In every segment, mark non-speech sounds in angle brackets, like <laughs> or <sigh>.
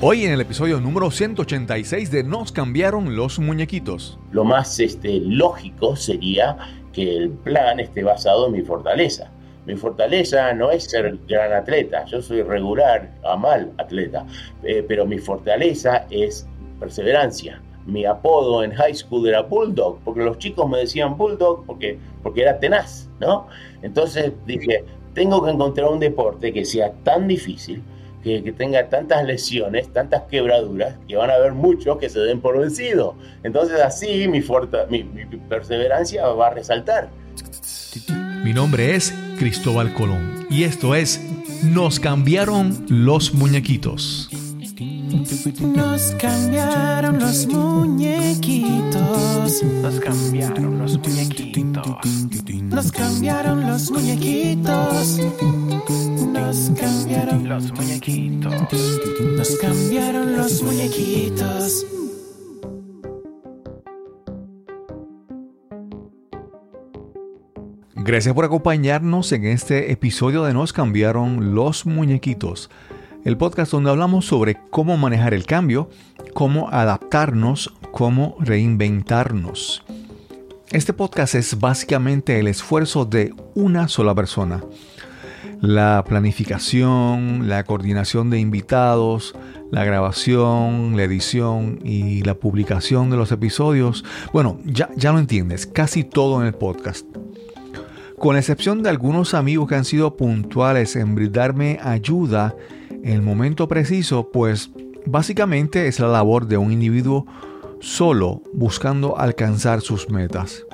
Hoy en el episodio número 186 de Nos cambiaron los muñequitos. Lo más este, lógico sería que el plan esté basado en mi fortaleza. Mi fortaleza no es ser gran atleta, yo soy regular a mal atleta, eh, pero mi fortaleza es perseverancia. Mi apodo en high school era Bulldog, porque los chicos me decían Bulldog porque, porque era tenaz, ¿no? Entonces dije, tengo que encontrar un deporte que sea tan difícil, que, tenga tantas lesiones, tantas quebraduras, que van a haber muchos que se den por vencido. Entonces así mi, mi, mi perseverancia va a resaltar. Mi nombre es Cristóbal Colón y esto es Nos cambiaron los muñequitos. Nos cambiaron los muñequitos. Nos cambiaron los muñequitos. Nos cambiaron los muñequitos. Nos cambiaron los muñequitos. Nos cambiaron los muñequitos. Gracias por acompañarnos en este episodio de Nos cambiaron los muñequitos el podcast donde hablamos sobre cómo manejar el cambio, cómo adaptarnos, cómo reinventarnos. Este podcast es básicamente el esfuerzo de una sola persona. La planificación, la coordinación de invitados, la grabación, la edición y la publicación de los episodios. Bueno, ya, ya lo entiendes, casi todo en el podcast. Con excepción de algunos amigos que han sido puntuales en brindarme ayuda en el momento preciso, pues básicamente es la labor de un individuo solo buscando alcanzar sus metas.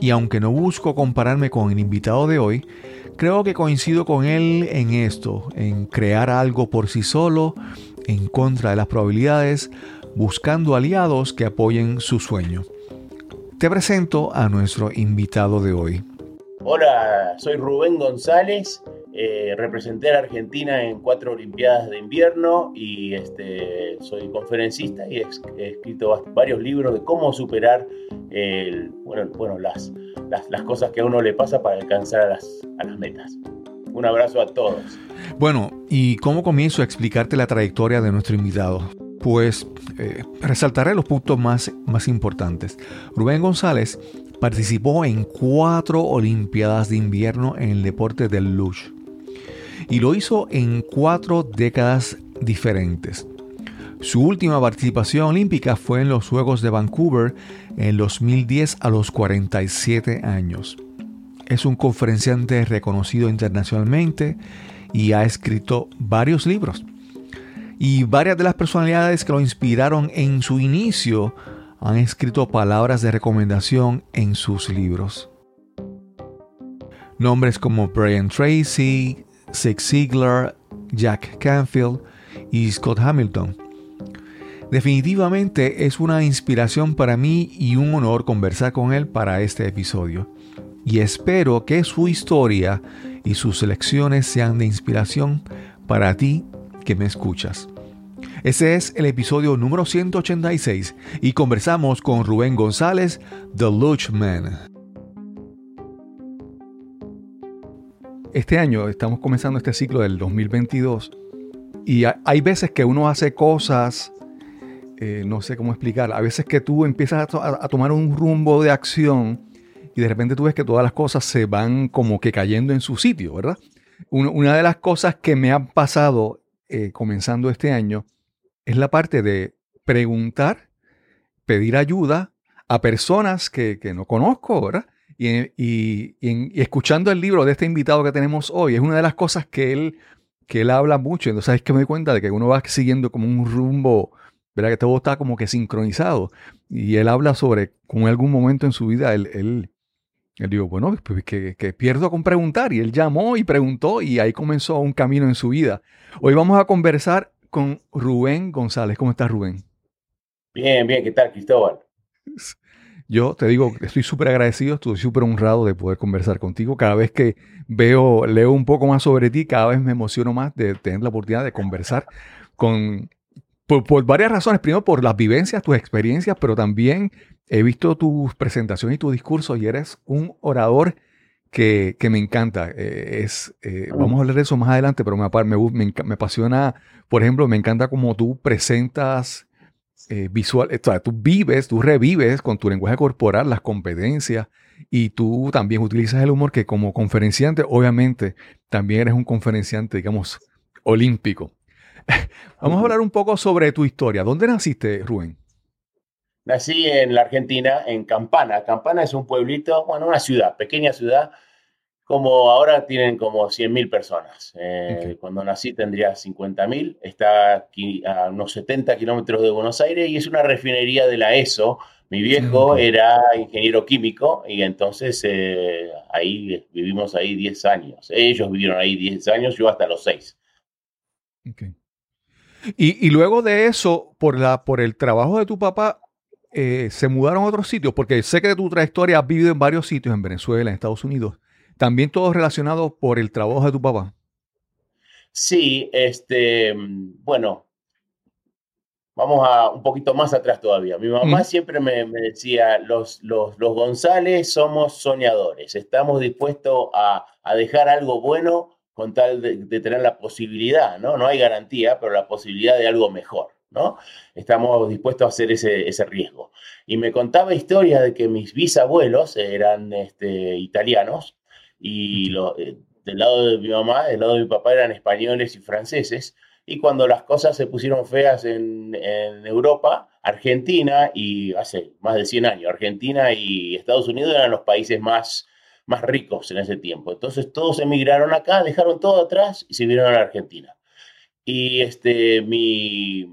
Y aunque no busco compararme con el invitado de hoy, creo que coincido con él en esto, en crear algo por sí solo, en contra de las probabilidades, buscando aliados que apoyen su sueño. Te presento a nuestro invitado de hoy. Hola, soy Rubén González, eh, representé a Argentina en cuatro Olimpiadas de invierno y este, soy conferencista y he, escrito varios libros de cómo superar bueno, bueno, las, las, cosas que a uno le pasa para alcanzar a las, a las metas. Un abrazo a todos. Bueno, ¿y cómo comienzo a explicarte la trayectoria de nuestro invitado? Pues eh, resaltaré los puntos más, más importantes. Rubén González Participó en cuatro Olimpiadas de invierno en el deporte del luge y lo hizo en cuatro décadas diferentes. Su última participación olímpica fue en los Juegos de Vancouver en 2010 a los 47 años. Es un conferenciante reconocido internacionalmente y ha escrito varios libros. Y varias de las personalidades que lo inspiraron en su inicio han escrito palabras de recomendación en sus libros. Nombres como Brian Tracy, Zig Ziglar, Jack Canfield y Scott Hamilton. Definitivamente es una inspiración para mí y un honor conversar con él para este episodio. Y espero que su historia y sus lecciones sean de inspiración para ti que me escuchas. Ese es el episodio número 186 y conversamos con Rubén González, The Luch Man. Este año estamos comenzando este ciclo del 2022 y hay veces que uno hace cosas, eh, no sé cómo explicar, a veces que tú empiezas a, tomar un rumbo de acción y de repente tú ves que todas las cosas se van como que cayendo en su sitio, ¿verdad? Una, de las cosas que me ha pasado eh, comenzando este año es la parte de preguntar, pedir ayuda a personas que, no conozco, ¿verdad? Y, escuchando el libro de este invitado que tenemos hoy, es una de las cosas que él, que él habla mucho. Entonces es que me doy cuenta de que uno va siguiendo como un rumbo, ¿verdad? Que todo está como que sincronizado. Y él habla sobre cómo en algún momento en su vida él, él, dijo, bueno, pues que, que, pierdo con preguntar. Y él llamó y preguntó y ahí comenzó un camino en su vida. Hoy vamos a conversar con Rubén González. ¿Cómo estás, Rubén? Bien, bien, ¿qué tal, Cristóbal? Yo te digo, estoy súper agradecido, estoy súper honrado de poder conversar contigo. Cada vez que veo, leo un poco más sobre ti, cada vez me emociono más de tener la oportunidad de conversar con, por, varias razones. Primero, por las vivencias, tus experiencias, pero también he visto tus presentaciones y tu discurso y eres un orador que, me encanta. Eh, es, eh, vamos a hablar de eso más adelante, pero me, me, me, apasiona, por ejemplo, me encanta cómo tú presentas eh, visual, tú vives, tú revives con tu lenguaje corporal las competencias y tú también utilizas el humor que como conferenciante, obviamente, también eres un conferenciante, digamos, olímpico. <laughs> Vamos a hablar un poco sobre tu historia. ¿Dónde naciste, Rubén? Nací en la Argentina, en Campana. Campana es un pueblito, bueno, una ciudad, pequeña ciudad, como ahora tienen como 100.000 personas. Eh, cuando nací tendría 50.000, está aquí a unos 70 kilómetros de Buenos Aires y es una refinería de la ESO. Mi viejo era ingeniero químico y entonces eh, ahí vivimos ahí 10 años. Ellos vivieron ahí 10 años, yo hasta los 6. Y, y, luego de eso, por, la, por el trabajo de tu papá, eh, se mudaron a otros sitios, porque sé que de tu trayectoria has vivido en varios sitios, en Venezuela, en Estados Unidos, también todos relacionados por el trabajo de tu papá. Sí, este, bueno, vamos a un poquito más atrás todavía. Mi mamá siempre me, decía, los, los, los, González somos soñadores, estamos dispuestos a, a dejar algo bueno con tal de, de, tener la posibilidad, ¿no? No hay garantía, pero la posibilidad de algo mejor. ¿no? Estamos dispuestos a hacer ese, riesgo. Y me contaba historias de que mis bisabuelos eran este, italianos y eh, del lado de mi mamá, del lado de mi papá eran españoles y franceses. Y cuando las cosas se pusieron feas en, Europa, Argentina y hace más de 100 años, Argentina y Estados Unidos eran los países más, más ricos en ese tiempo. Entonces todos emigraron acá, dejaron todo atrás y se vieron a la Argentina. Y este, mi,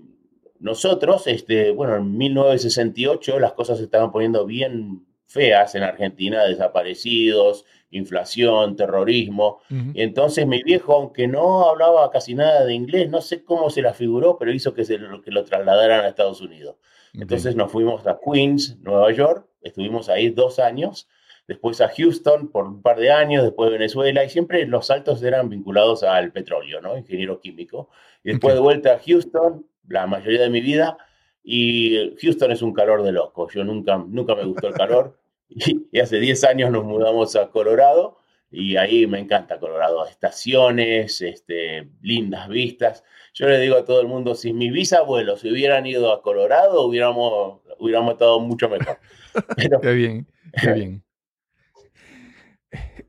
nosotros, este, bueno, en 1968 las cosas se estaban poniendo bien feas en Argentina, desaparecidos, inflación, terrorismo. Y entonces mi viejo, aunque no hablaba casi nada de inglés, no sé cómo se la figuró, pero hizo que, se, que lo trasladaran a Estados Unidos. Entonces nos fuimos a Queens, Nueva York, estuvimos ahí dos años, después a Houston por un par de años, después Venezuela, y siempre los saltos eran vinculados al petróleo, ¿no? Ingeniero químico. Y después de vuelta a Houston, la mayoría de mi vida y Houston es un calor de loco. Yo nunca, nunca me gustó el calor y, hace 10 años nos mudamos a Colorado y ahí me encanta Colorado. Estaciones, este, lindas vistas. Yo le digo a todo el mundo, si mis bisabuelos se hubieran ido a Colorado, hubiéramos, hubiéramos estado mucho mejor. <laughs> qué bien, qué bien.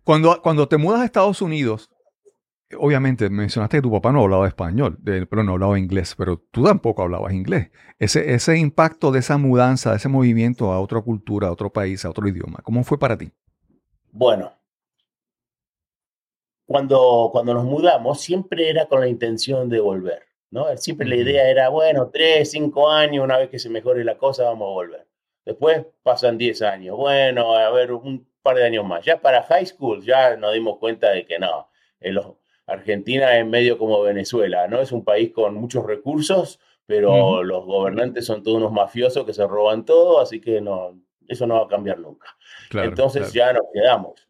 Cuando, cuando te mudas a Estados Unidos, obviamente mencionaste que tu papá no hablaba español, pero no hablaba inglés, pero tú tampoco hablabas inglés. Ese, ese impacto de esa mudanza, de ese movimiento a otra cultura, a otro país, a otro idioma, ¿cómo fue para ti? Bueno, cuando, cuando nos mudamos siempre era con la intención de volver, ¿no? Siempre la idea era, bueno, tres, cinco años, una vez que se mejore la cosa, vamos a volver. Después pasan diez años, bueno, a ver, un par de años más. Ya para high school ya nos dimos cuenta de que no, en los, Argentina es medio como Venezuela, ¿no? Es un país con muchos recursos, pero los gobernantes son todos unos mafiosos que se roban todo, así que no, eso no va a cambiar nunca. Entonces ya nos quedamos.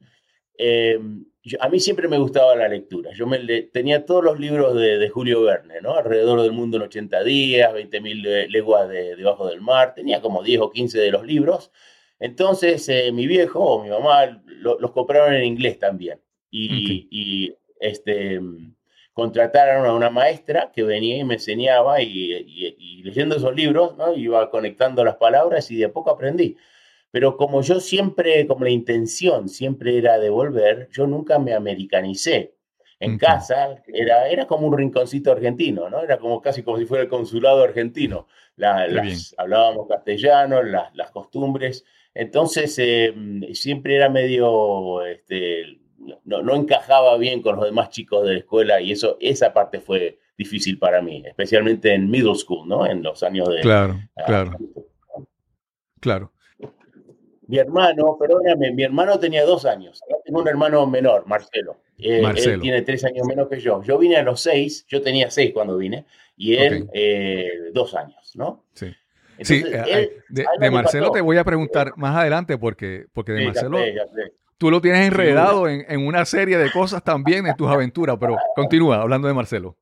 Em, a mí siempre me gustaba la lectura. Yo me tenía todos los libros de, Julio Verne, ¿no? Alrededor del mundo en 80 días, 20.000 leguas de, debajo del mar. Tenía como 10 o 15 de los libros. Entonces eh, mi viejo o mi mamá los compraron en inglés también. y este, contrataron a una maestra que venía y me enseñaba y, leyendo esos libros, ¿no? iba conectando las palabras y de poco aprendí. Pero como yo siempre, como la intención siempre era devolver, yo nunca me americanicé. En casa era, era como un rinconcito argentino, ¿no? Era como casi como si fuera el consulado argentino. las, hablábamos castellano, las, las costumbres. Entonces, eh, siempre era medio, este, no, no, encajaba bien con los demás chicos de la escuela y eso, esa parte fue difícil para mí, especialmente en middle school, ¿no? En los años de... Claro, claro. claro. Mi hermano, perdóname, mi hermano tenía dos años. Tengo un hermano menor, Marcelo. Eh, él tiene tres años menos que yo. Yo vine a los seis, yo tenía seis cuando vine, y él eh, dos años, ¿no? Sí. sí, eh, de, Marcelo te voy a preguntar más adelante porque, porque de Marcelo tú lo tienes enredado en, una serie de cosas también en tus aventuras, pero continúa hablando de Marcelo.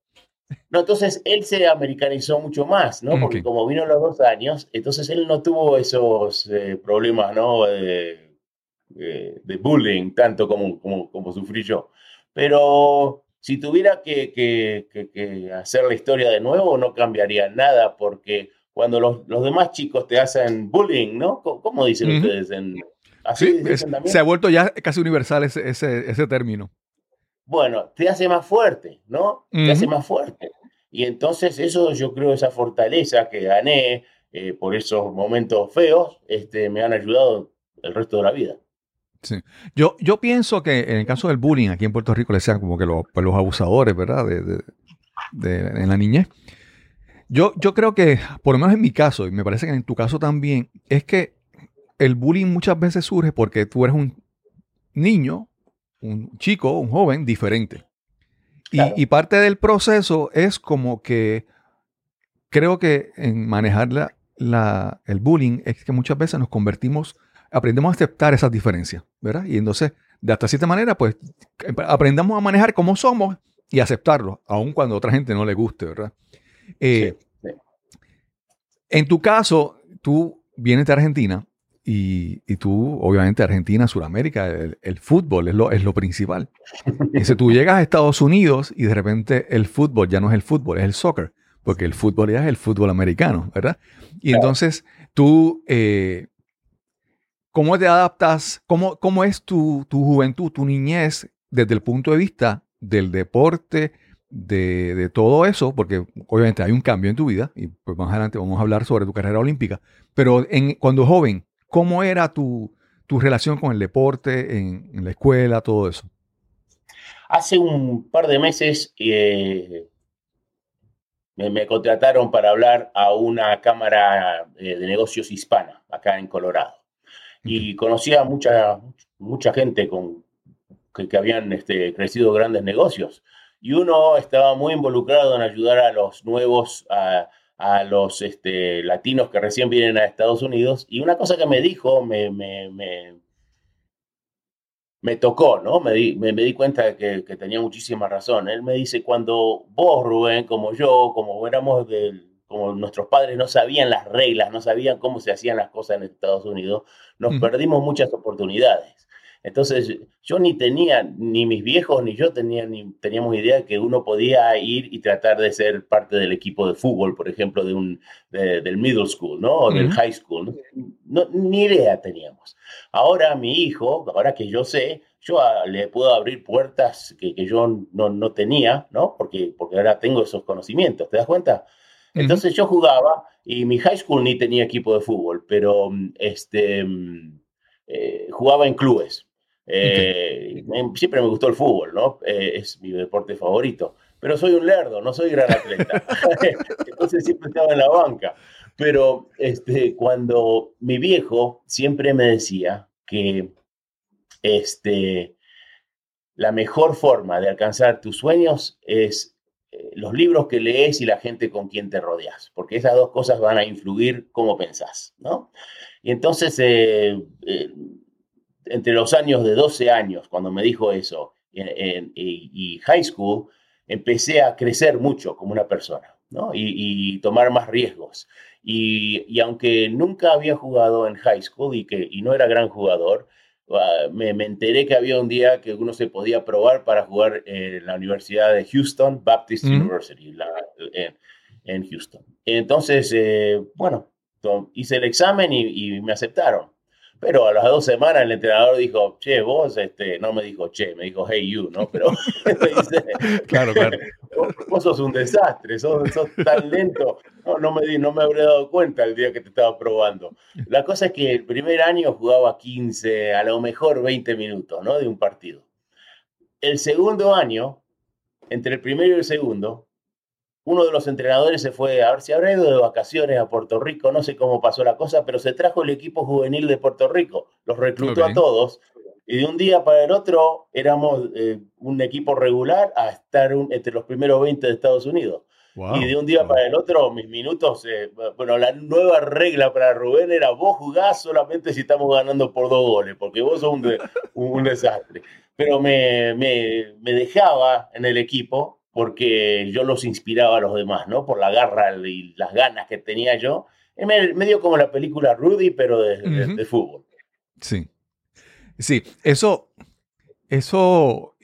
No, entonces él se americanizó mucho más, ¿no? Porque como vino los dos años, entonces él no tuvo esos eh, problemas, ¿no? de bullying, tanto como, como, como, sufrí yo. Pero si tuviera que, que, que, hacer la historia de nuevo, no cambiaría nada, porque cuando los, los demás chicos te hacen bullying, ¿no? ¿Cómo, dicen ustedes? En, ¿Así se ha vuelto ya casi universal ese, ese, ese, término. Bueno, te hace más fuerte, ¿no? Te hace más fuerte. Y entonces eso yo creo, esa fortaleza que gané eh, por esos momentos feos, este, me han ayudado el resto de la vida. Sí. Yo, yo pienso que en el caso del bullying aquí en Puerto Rico le sean como que los, pues los abusadores, ¿verdad? De, de, en la niñez. Yo, yo creo que, por lo menos en mi caso, y me parece que en tu caso también, es que el bullying muchas veces surge porque tú eres un niño, un chico, un joven diferente. Y, parte del proceso es como que creo que en manejar la, el bullying es que muchas veces nos convertimos, aprendemos a aceptar esas diferencias, ¿verdad? Y entonces, de hasta cierta manera, pues aprendamos a manejar como somos y aceptarlo, aun cuando a otra gente no le guste, ¿verdad? Eh, en tu caso, tú vienes de Argentina y, tú, obviamente, Argentina, Sudamérica, el, fútbol es lo, es lo principal. Y si tú <laughs> llegas a Estados Unidos y de repente el fútbol ya no es el fútbol, es el soccer, porque el fútbol ya es el fútbol americano, ¿verdad? Y entonces tú, eh, ¿cómo te adaptas? ¿Cómo, cómo es tu, tu, juventud, tu niñez desde el punto de vista del deporte, de, de, todo eso? Porque obviamente hay un cambio en tu vida y pues más adelante vamos a hablar sobre tu carrera olímpica, pero en, cuando joven, ¿Cómo era tu, relación con el deporte en, la escuela, todo eso? Hace un par de meses eh, me, contrataron para hablar a una cámara eh, de negocios hispana acá en Colorado. Y conocía mucha, mucha gente con, que, habían este, crecido grandes negocios. Y uno estaba muy involucrado en ayudar a los nuevos, a, a los este, latinos que recién vienen a Estados Unidos. Y una cosa que me dijo me, me, me, tocó, ¿no? Me di, me, di cuenta de que, que, tenía muchísima razón. Él me dice, cuando vos, Rubén, como yo, como éramos del, como nuestros padres no sabían las reglas, no sabían cómo se hacían las cosas en Estados Unidos, nos perdimos muchas oportunidades. Entonces, yo ni tenía, ni mis viejos ni yo tenía, ni teníamos idea de que uno podía ir y tratar de ser parte del equipo de fútbol, por ejemplo, de un, del middle school, ¿no? O del high school. No, ni idea teníamos. Ahora mi hijo, ahora que yo sé, yo le puedo abrir puertas que, que yo no, no, tenía, ¿no? Porque, porque ahora tengo esos conocimientos, ¿te das cuenta? Entonces yo jugaba y mi high school ni tenía equipo de fútbol, pero este, mm, eh, jugaba en clubes. Eh, siempre me gustó el fútbol, ¿no? Eh, es mi deporte favorito. Pero soy un lerdo, no soy gran atleta. <laughs> Entonces siempre estaba en la banca. Pero este, cuando mi viejo siempre me decía que este, la mejor forma de alcanzar tus sueños es eh, los libros que lees y la gente con quien te rodeas, porque esas dos cosas van a influir cómo pensás, ¿no? Y entonces entre los años de 12 años, cuando me dijo eso, y high school, empecé a crecer mucho como una persona, ¿no? Y, tomar más riesgos. Y, aunque nunca había jugado en high school y, que, y no era gran jugador, ah, me, enteré que había un día que uno se podía probar para jugar en la Universidad de Houston, Baptist University, en, Houston. Entonces, eh, bueno, hice el examen y me aceptaron. Pero a las dos semanas el entrenador dijo, che, vos, este, no me dijo che, me dijo hey you, ¿no? Pero <laughs> <laughs> claro, claro. Vos, sos un desastre, sos, sos tan lento. No, no, me, no me habré dado cuenta el día que te estaba probando. La cosa es que el primer año jugaba 15, a lo mejor 20 minutos, ¿no? De un partido. El segundo año, entre el primero y el segundo, uno de los entrenadores se fue, a ver si habrá ido de vacaciones a Puerto Rico, no sé cómo pasó la cosa, pero se trajo el equipo juvenil de Puerto Rico, los reclutó a todos, y de un día para el otro éramos eh, un equipo regular a estar entre los primeros 20 de Estados Unidos. Y de un día para el otro, mis minutos, eh, bueno, la nueva regla para Rubén era vos jugás solamente si estamos ganando por dos goles, porque vos sos un, un desastre. Pero me, me, me dejaba en el equipo porque yo los inspiraba a los demás, ¿no? Por la garra y las ganas que tenía yo. medio como la película Rudy, pero de, fútbol. Sí. Sí, eso, eso,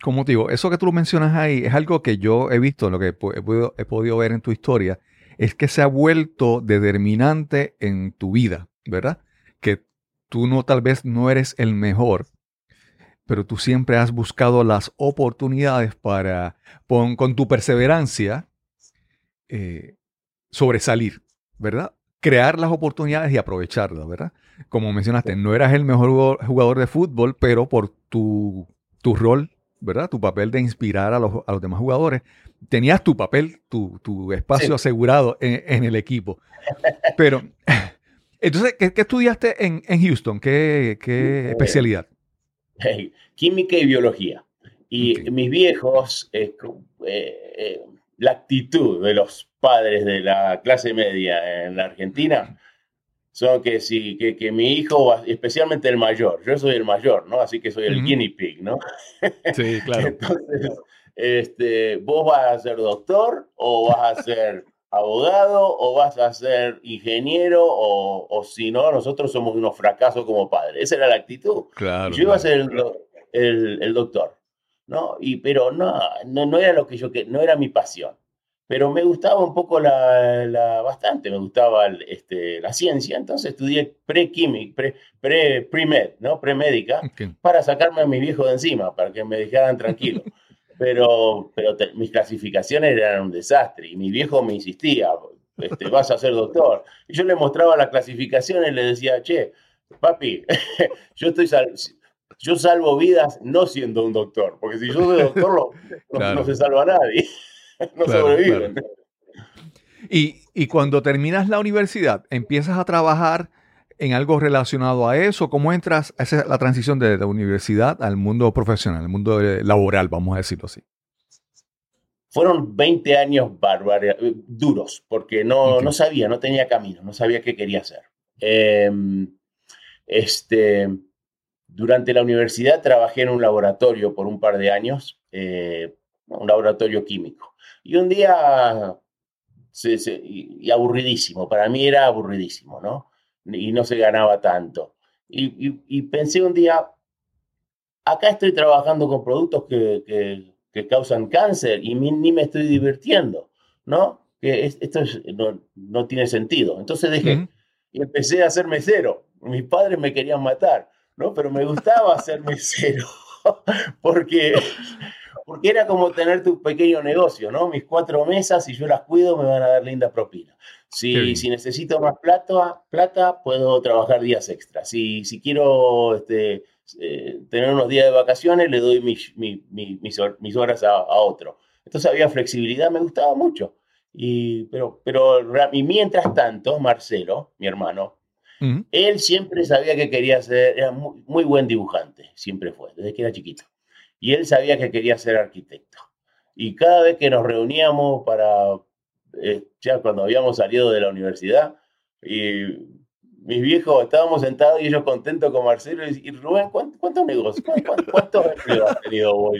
como te digo, eso que tú mencionas ahí es algo que yo he visto, lo que he podido, he podido ver en tu historia, es que se ha vuelto determinante en tu vida, ¿verdad? Que tú no, tal vez no eres el mejor, pero tú siempre has buscado las oportunidades para, con, tu perseverancia, eh, sobresalir, ¿verdad? Crear las oportunidades y aprovecharlas, ¿verdad? Como mencionaste, no eras el mejor jugador de fútbol, pero por tu, tu rol, ¿verdad? Tu papel de inspirar a los, a los demás jugadores, tenías tu papel, tu, tu espacio asegurado en, el equipo. Pero, <laughs> entonces, ¿qué, estudiaste en, en, Houston? ¿Qué, qué eh, química y biología. Y mis viejos, eh, eh, la actitud de los padres de la clase media en la Argentina son que si que, que, mi hijo, especialmente el mayor, yo soy el mayor, ¿no? Así que soy el guinea pig, ¿no? Sí, <laughs> claro. Entonces, este, vos vas a ser doctor o vas a ser abogado o vas a ser ingeniero o, o si no, nosotros somos unos fracasos como padres. Esa era la actitud. Claro, yo iba a ser el, el, doctor, ¿no? Y, pero no, no, no era lo que yo no era mi pasión. Pero me gustaba un poco la, la bastante, me gustaba este, la ciencia, entonces estudié pre-química, pre, pre, pre-med, ¿no? Pre-médica, para sacarme a mi viejo de encima, para que me dejaran tranquilo. <laughs> pero, pero mis clasificaciones eran un desastre y mi viejo me insistía, este, vas a ser doctor. Y yo le mostraba la clasificación y le decía, che, papi, <laughs> yo estoy yo salvo vidas no siendo un doctor, porque si yo soy doctor no, se salva a nadie, <laughs> no sobreviven. Y, y cuando terminas la universidad, empiezas a trabajar en algo relacionado a eso? ¿Cómo entras a esa, la transición de la universidad al mundo profesional, al mundo laboral, vamos a decirlo así? Fueron 20 años bárbaros, eh, duros, porque no, no sabía, no tenía camino, no sabía qué quería hacer. Em, este, durante la universidad trabajé en un laboratorio por un par de años, eh, un laboratorio químico. Y un día, y aburridísimo, para mí era aburridísimo, ¿no? Y no se ganaba tanto. Y, pensé un día, acá estoy trabajando con productos que, que, causan cáncer y ni me estoy divirtiendo, ¿no? Que esto no, no, tiene sentido. Entonces dije, y empecé a ser mesero. Mis padres me querían matar, ¿no? Pero me gustaba ser mesero, <laughs> porque, porque era como tener tu pequeño negocio, ¿no? Mis cuatro mesas, si yo las cuido, me van a dar linda propina. Si, si necesito más plata, plata, puedo trabajar días extras. Si, si quiero este, eh, tener unos días de vacaciones, le doy mis, mis, mis, horas a, otro. Entonces había flexibilidad, me gustaba mucho. Y, pero, pero y mientras tanto, Marcelo, mi hermano, él siempre sabía que quería ser, era muy, muy buen dibujante, siempre fue, desde que era chiquito. Y él sabía que quería ser arquitecto. Y cada vez que nos reuníamos para, eh, ya cuando habíamos salido de la universidad, y mis viejos estábamos sentados y ellos contentos con Marcelo y, Rubén, ¿cuántos, negocios, cuántos, empleos has tenido vos?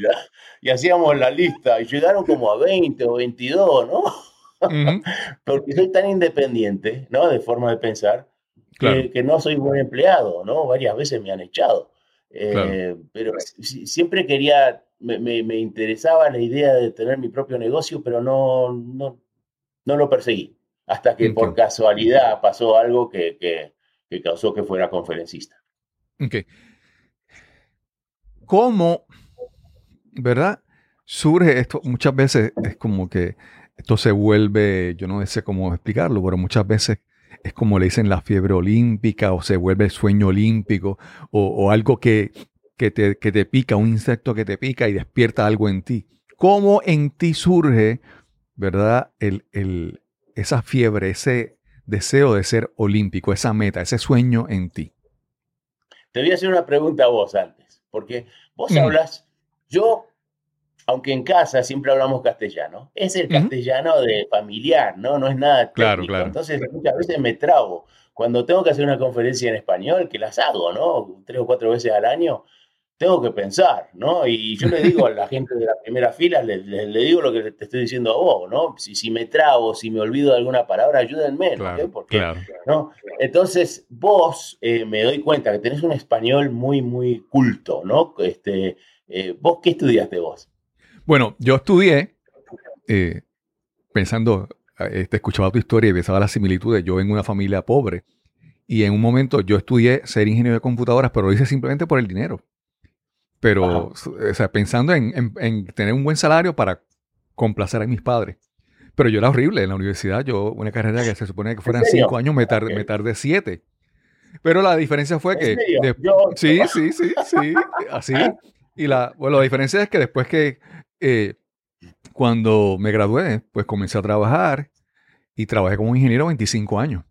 Y hacíamos la lista y llegaron como a 20 o 22, ¿no? <laughs> Porque soy tan independiente, ¿no? De forma de pensar, que, no soy buen empleado, ¿no? Varias veces me han echado. Eh, pero siempre quería, me, me, interesaba la idea de tener mi propio negocio, pero no, no, no lo perseguí, hasta que por casualidad pasó algo que, que, causó que fuera conferencista. Ok. ¿Cómo, verdad? Surge esto, muchas veces es como que esto se vuelve, yo no sé cómo explicarlo, pero muchas veces es como le dicen la fiebre olímpica o se vuelve sueño olímpico o, algo que, que, te, que te pica, un insecto que te pica y despierta algo en ti. ¿Cómo en ti surge ¿verdad? El, el, esa fiebre, ese deseo de ser olímpico, esa meta, ese sueño en ti. Te voy a hacer una pregunta a vos antes, porque vos hablas, yo, aunque en casa siempre hablamos castellano, es el castellano de familiar, ¿no? No es nada técnico. Claro, claro. Entonces muchas veces me trago. Cuando tengo que hacer una conferencia en español, que las hago, ¿no? Tres o cuatro veces al año, tengo que pensar, ¿no? Y yo le digo a la gente de la primera fila, le, le- le digo lo que te estoy diciendo a vos, ¿no? Si, si me trago, si me olvido de alguna palabra, ayúdenme, ¿no? Claro, Porque, claro. ¿no? Entonces, vos eh, me doy cuenta que tenés un español muy, muy culto, ¿no? Este, eh, ¿Vos qué estudiaste vos? Bueno, yo estudié, eh, pensando, eh, te escuchaba tu historia y pensaba las similitudes. Yo vengo de una familia pobre y en un momento yo estudié ser ingeniero de computadoras, pero lo hice simplemente por el dinero. Pero, o sea, pensando en, en- en tener un buen salario para complacer a mis padres. Pero yo era horrible en la universidad. Yo, una carrera que se supone que fueran cinco años, me tardé, me tardé siete. Pero la diferencia fue ¿En que... serio? de- Yo- sí, sí, sí, sí, así. <laughs> Y la, bueno, la diferencia es que después que eh, cuando me gradué, pues comencé a trabajar y trabajé como ingeniero 25 años.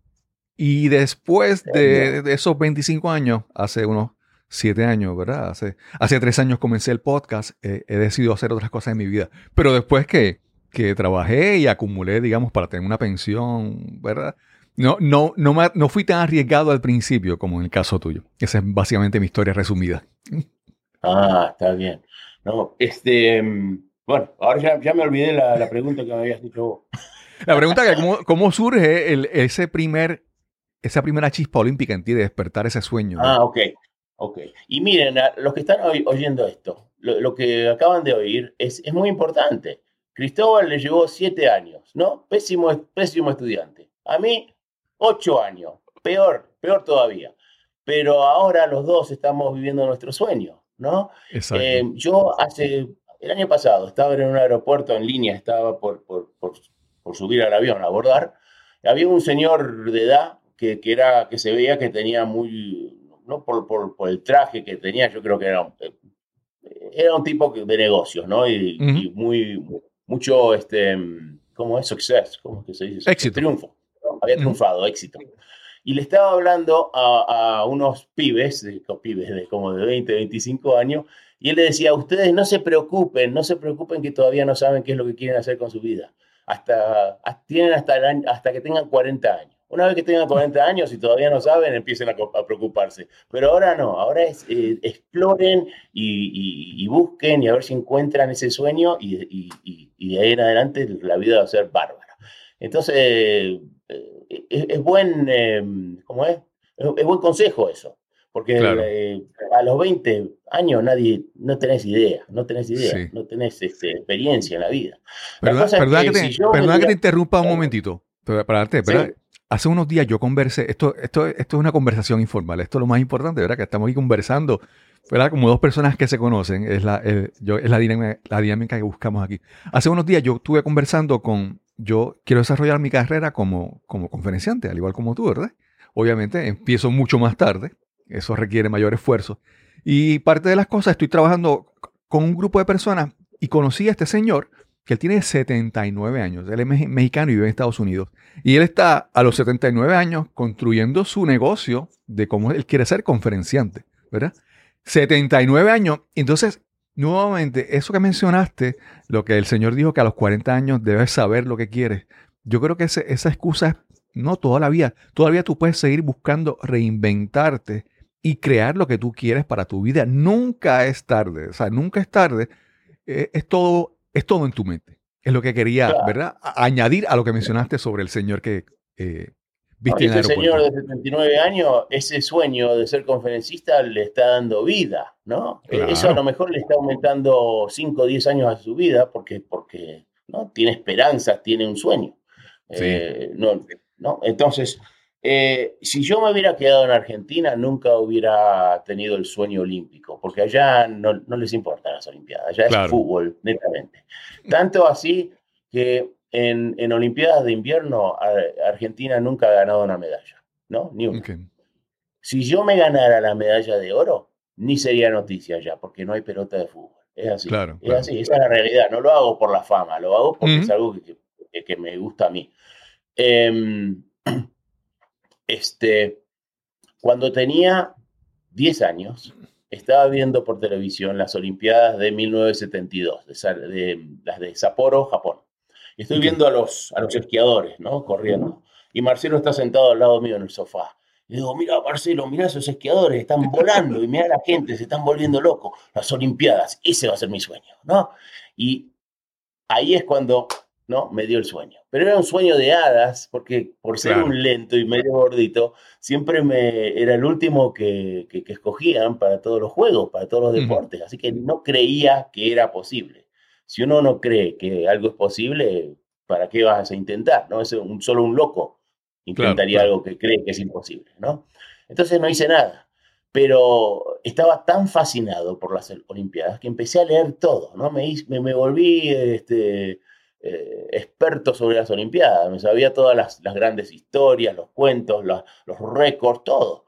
Y después de, de esos 25 años, hace unos 7 años, ¿verdad? Hace, hace 3 años comencé el podcast, eh, he decidido hacer otras cosas en mi vida. Pero después que, que trabajé y acumulé, digamos, para tener una pensión, ¿verdad? No, no, no, me- no fui tan arriesgado al principio como en el caso tuyo. Esa es básicamente mi historia resumida. Ah, está bien. No, este, bueno, ahora ya, ya me olvidé la, la pregunta que me habías dicho vos. <laughs> La pregunta es cómo, cómo surge el- ese primer, esa primera chispa olímpica en ti de despertar ese sueño. ¿no? Ah, ok, ok. Y miren, a los que están oy- oyendo esto, lo, lo que acaban de oír es, es muy importante. Cristóbal le llevó siete años, ¿no? Pésimo, pésimo estudiante. A mí, ocho años. Peor, peor todavía. Pero ahora los dos estamos viviendo nuestro sueño, ¿no? Exacto. Eh, yo hace, el año pasado, estaba en un aeropuerto en línea, estaba por, por, por, por subir al avión, a abordar. Había un señor de edad que, que, era, que se veía que tenía muy, no por, por, por el traje que tenía, yo creo que era, un- eh, era un tipo de negocios, ¿no? Y, Ujú. y muy, mucho, este, ¿cómo es? Success, ¿cómo es que se dice? Éxito. Triunfo. ¿no? Había triunfado, éxito. Y le estaba hablando a, a unos pibes, de, pibes de como de 20, 25 años, y él le decía, ustedes no se preocupen, no se preocupen que todavía no saben qué es lo que quieren hacer con su vida. Hasta, tienen hasta, el año- hasta que tengan 40 años. Una vez que tengan 40 años y todavía no saben, empiecen a, a preocuparse. Pero ahora no, ahora es, eh, exploren y, y- y busquen y a ver si encuentran ese sueño y, y- de ahí en adelante la vida va a ser bárbara. Entonces, es, es buen, eh, ¿cómo es? Es, es buen consejo eso. Porque Claro. eh, a los 20 años nadie, no tenés idea, no tenés idea, Sí. no tenés este, experiencia en la vida. La es perdona que, que te, si perdona que te interrumpa un momentito. Para, darte, Sí. Hace unos días yo conversé, esto, esto, esto es una conversación informal, esto es lo más importante, ¿verdad? Que estamos aquí conversando, ¿verdad? Como dos personas que se conocen, es la, el- yo, es la, dinámica, la dinámica que buscamos aquí. Hace unos días yo estuve conversando con, yo quiero desarrollar mi carrera como, como conferenciante, al igual como tú, ¿verdad? Obviamente empiezo mucho más tarde, eso requiere mayor esfuerzo. Y parte de las cosas, estoy trabajando con un grupo de personas y conocí a este señor que él tiene 79 años, él es me- mexicano y vive en Estados Unidos. Y él está a los 79 años construyendo su negocio de cómo él quiere ser conferenciante, ¿verdad? 79 años. Entonces, nuevamente, eso que mencionaste, lo que el Señor dijo que a los 40 años debes saber lo que quieres. Yo creo que ese- esa excusa es no toda la vida. Todavía tú puedes seguir buscando reinventarte y crear lo que tú quieres para tu vida. Nunca es tarde. O sea, nunca es tarde. Eh, es, todo, es todo en tu mente. Es lo que quería. ¿verdad? A- añadir a lo que mencionaste sobre el señor que eh, viste este señor de 79 años, ese sueño de ser conferencista le está dando vida, ¿no? Eh, Claro. Eso a lo mejor le está aumentando 5 o 10 años a su vida porque, porque ¿no? tiene esperanzas, tiene un sueño. Sí. Eh, no, ¿no? Entonces, eh, si yo me hubiera quedado en Argentina, nunca hubiera tenido el sueño olímpico, porque allá no, no les importan las Olimpiadas, allá Claro. es fútbol, netamente. Tanto así que en, en Olimpiadas de invierno a- Argentina nunca ha ganado una medalla, ¿no? Ni una. Si yo me ganara la medalla de oro, ni sería noticia ya, porque no hay pelota de fútbol. Es así. Claro, es claro. así, esa es la realidad. No lo hago por la fama, lo hago porque es algo que, que- que me gusta a mí. Em, <clears throat> este, cuando tenía 10 años, estaba viendo por televisión las Olimpiadas de 1972, de, de- las de Sapporo, Japón. Y estoy viendo a los, a los esquiadores, ¿no? Corriendo. Y Marcelo está sentado al lado mío en el sofá. Y digo, mira, Marcelo, mira esos esquiadores, están volando y mira la gente, se están volviendo locos. Las Olimpiadas, ese va a ser mi sueño, ¿no? Y ahí es cuando, ¿no? Me dio el sueño. Pero era un sueño de hadas, porque por ser un lento y medio gordito, siempre me era el último que, que, escogían para todos los juegos, para todos los deportes. Así que no creía que era posible. Si uno no cree que algo es posible, ¿para qué vas a intentar? ¿no? Es un, solo un loco intentaría algo que cree que es imposible, ¿no? Entonces no hice nada, pero estaba tan fascinado por las Olimpiadas que empecé a leer todo, ¿no? Me, me, volví este, eh, experto sobre las Olimpiadas, me sabía todas las, grandes historias, los cuentos, los, los récords, todo.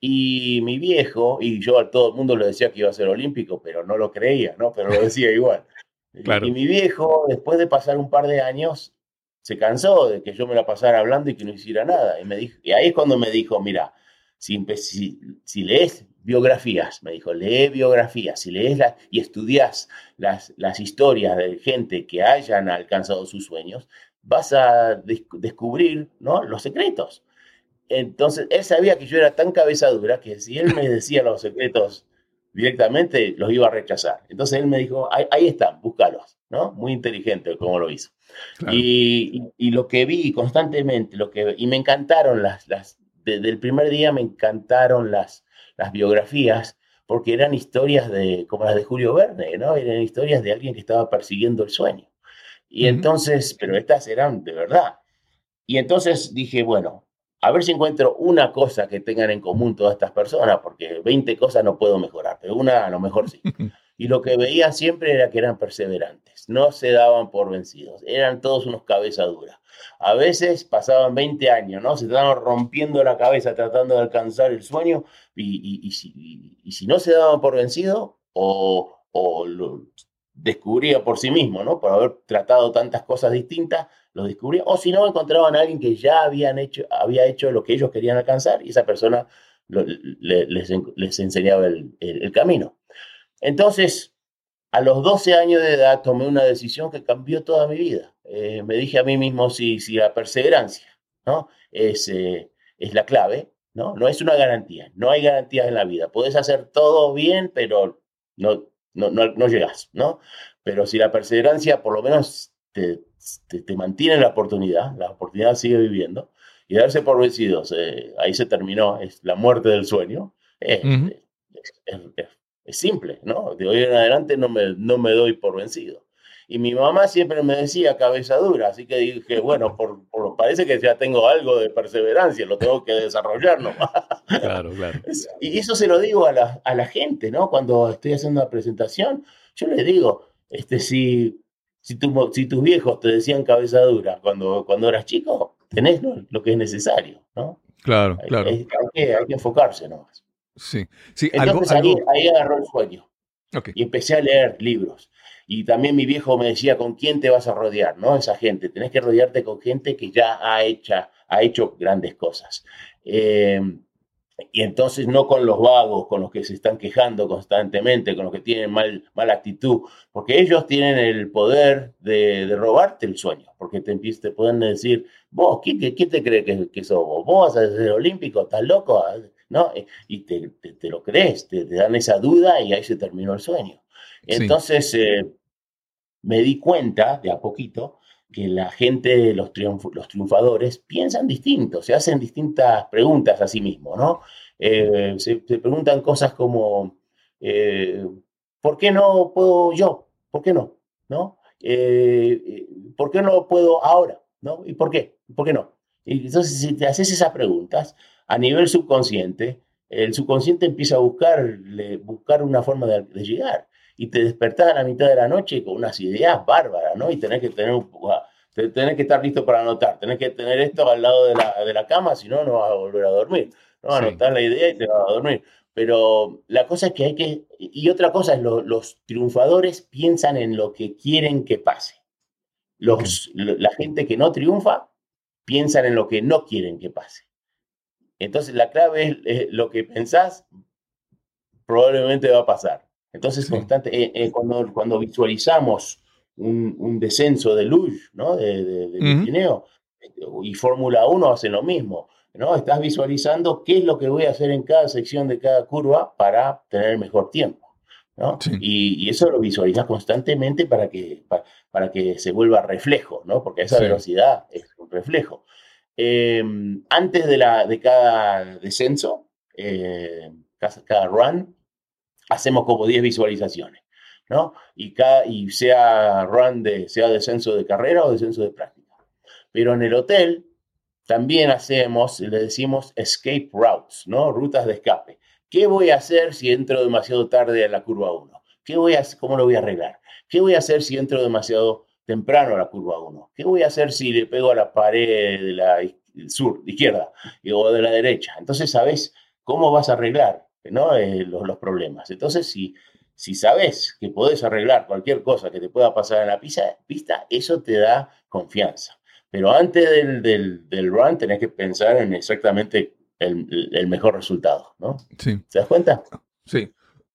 Y mi viejo, y yo a todo el mundo le decía que iba a ser olímpico, pero no lo creía, ¿no? Pero lo decía igual. Y mi viejo, después de pasar un par de años, se cansó de que yo me la pasara hablando y que no hiciera nada. Y, me dijo, y ahí es cuando me dijo, mira, si, si, lees biografías, me dijo, lee biografías, si lees y estudias las, las historias de gente que hayan alcanzado sus sueños, vas a descubrir ¿no? los secretos. Entonces, él sabía que yo era tan cabeza dura que si él me decía los secretos directamente, los iba a rechazar. Entonces él me dijo, ahí, ahí están, búscalos, ¿no? Muy inteligente como lo hizo. Y, lo que vi constantemente, lo que, y me encantaron las, las desde el primer día me encantaron las, las biografías, porque eran historias de, como las de Julio Verne, ¿no? Eran historias de alguien que estaba persiguiendo el sueño. Y entonces, pero estas eran de verdad. Y entonces dije, bueno, a ver si encuentro una cosa que tengan en común todas estas personas, porque 20 cosas no puedo mejorar, pero una a lo mejor sí. <laughs> y lo que veía siempre era que eran perseverantes, no se daban por vencidos, eran todos unos cabeza duras. A veces pasaban 20 años, ¿no? Se estaban rompiendo la cabeza tratando de alcanzar el sueño y, si, no se daban por vencido o, lo descubría por sí mismo, ¿no? Por haber tratado tantas cosas distintas, lo descubría. O si no, encontraban a alguien que ya habían hecho, había hecho lo que ellos querían alcanzar y esa persona les, enseñaba el camino. Entonces, a los 12 años de edad tomé una decisión que cambió toda mi vida. Eh, me dije a mí mismo si, si la perseverancia ¿no? es, eh, es la clave, ¿no? no es una garantía, no hay garantías en la vida. Puedes hacer todo bien, pero no, no, no, llegas, ¿no? Pero si la perseverancia por lo menos te, te, mantiene la oportunidad, la oportunidad sigue viviendo, y darse por vencidos, eh, ahí se terminó, es la muerte del sueño, es, es simple, ¿no? De hoy en adelante no me, no me doy por vencido. Y mi mamá siempre me decía cabeza dura, así que dije, bueno, por, por parece que ya tengo algo de perseverancia, lo tengo que desarrollar nomás. Claro, claro. <laughs> Y eso se lo digo a la, a la gente, ¿no? Cuando estoy haciendo una presentación, yo les digo, este, si, si, tu, si tus viejos te decían cabeza dura cuando, cuando eras chico, tenés lo, que es necesario, ¿no? Claro, claro. Hay, que, hay que enfocarse nomás. Sí, sí. Entonces ahí, ahí, agarró el sueño. Y empecé a leer libros. Y también mi viejo me decía, ¿con quién te vas a rodear? ¿No? Esa gente. Tenés que rodearte con gente que ya ha, hecho, ha hecho grandes cosas. Em, y entonces no con los vagos, con los que se están quejando constantemente, con los que tienen mal, mala actitud, porque ellos tienen el poder de, de robarte el sueño, porque te, te pueden decir, vos, ¿quién, quién te cree que, que sos vos? ¿Vos vas a ser olímpico? ¿Estás loco? ¿no? Y te, te, lo crees, te, dan esa duda y ahí se terminó el sueño. Entonces eh, me di cuenta de a poquito que la gente, los, los triunfadores, piensan distinto, se hacen distintas preguntas a sí mismos, ¿no? Eh, se, preguntan cosas como, eh, ¿por qué no puedo yo? ¿Por qué no? ¿No? ¿Por qué no puedo ahora? ¿No? ¿Y por qué? ¿Por qué no? Y entonces, si te haces esas preguntas, a nivel subconsciente, el subconsciente empieza a buscar, buscar una forma de, llegar. Y te despertás a la mitad de la noche con unas ideas bárbaras, ¿no? Y tenés que tener tenés que estar listo para anotar, tenés que tener esto al lado de la, de la cama, si no, no vas a volver a dormir. No vas a anotar la idea y te vas a dormir. Pero la cosa es que hay que, y otra cosa es, los triunfadores piensan en lo que quieren que pase. Los, La gente que no triunfa piensan en lo que no quieren que pase. Entonces la clave es lo que pensás, probablemente va a pasar. Entonces, constante, eh, eh, cuando, cuando visualizamos un, descenso de luz, ¿no? de, de, este, y Fórmula 1 hace lo mismo. ¿no? Estás visualizando qué es lo que voy a hacer en cada sección de cada curva para tener mejor tiempo. ¿no? Y, eso lo visualizas constantemente para que, para, que se vuelva reflejo, ¿no? porque esa velocidad es un reflejo. Em, antes de, la, de cada descenso, eh, cada, run, hacemos como 10 visualizaciones. ¿no? Y, cada, y sea run de, sea descenso de carrera o descenso de práctica. Pero en el hotel también hacemos, le decimos escape routes, ¿no? Rutas de escape. ¿Qué voy a hacer si entro demasiado tarde a la curva 1? ¿Qué voy a, ¿Cómo lo voy a arreglar? ¿Qué voy a hacer si entro demasiado temprano a la curva 1? ¿Qué voy a hacer si le pego a la pared de la sur, izquierda, o de la derecha? Entonces, ¿sabes cómo vas a arreglar ¿no? Eh, los, los, problemas? Entonces, si, si sabes que podés arreglar cualquier cosa que te pueda pasar en la pista, pista eso te da confianza. Pero antes del, del, del run tenés que pensar en exactamente el, el, mejor resultado, ¿no? Sí. ¿Te das cuenta? Sí.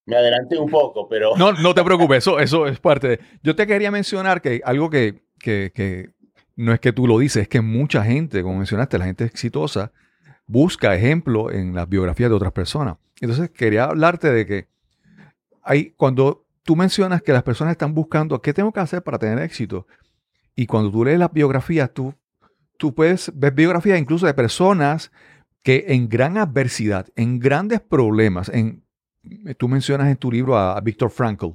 Me adelanté un poco, pero... No, no te preocupes, eso, eso es parte de... Yo te quería mencionar que algo que, que, que no es que tú lo dices, es que mucha gente, como mencionaste, la gente exitosa, busca ejemplo en las biografías de otras personas. Entonces quería hablarte de que hay, cuando tú mencionas que las personas están buscando qué tengo que hacer para tener éxito, y cuando tú lees las biografías, tú, tú puedes ver biografías incluso de personas que en gran adversidad, en grandes problemas, en, tú mencionas en tu libro a, Víctor Frankl,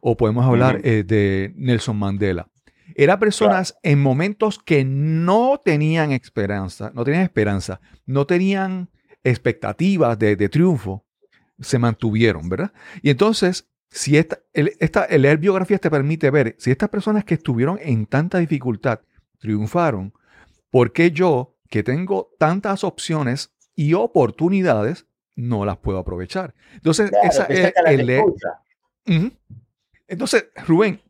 o podemos hablar eh, de Nelson Mandela. Eran personas en momentos que no tenían esperanza, no tenían esperanza, no tenían expectativas de, de triunfo, se mantuvieron, ¿verdad? Y entonces si esta, esta, el leer biografías te permite ver si estas personas que estuvieron en tanta dificultad triunfaron, ¿por qué yo, que tengo tantas opciones y oportunidades, no las puedo aprovechar? Entonces, esa es el leer. Entonces, Rubén,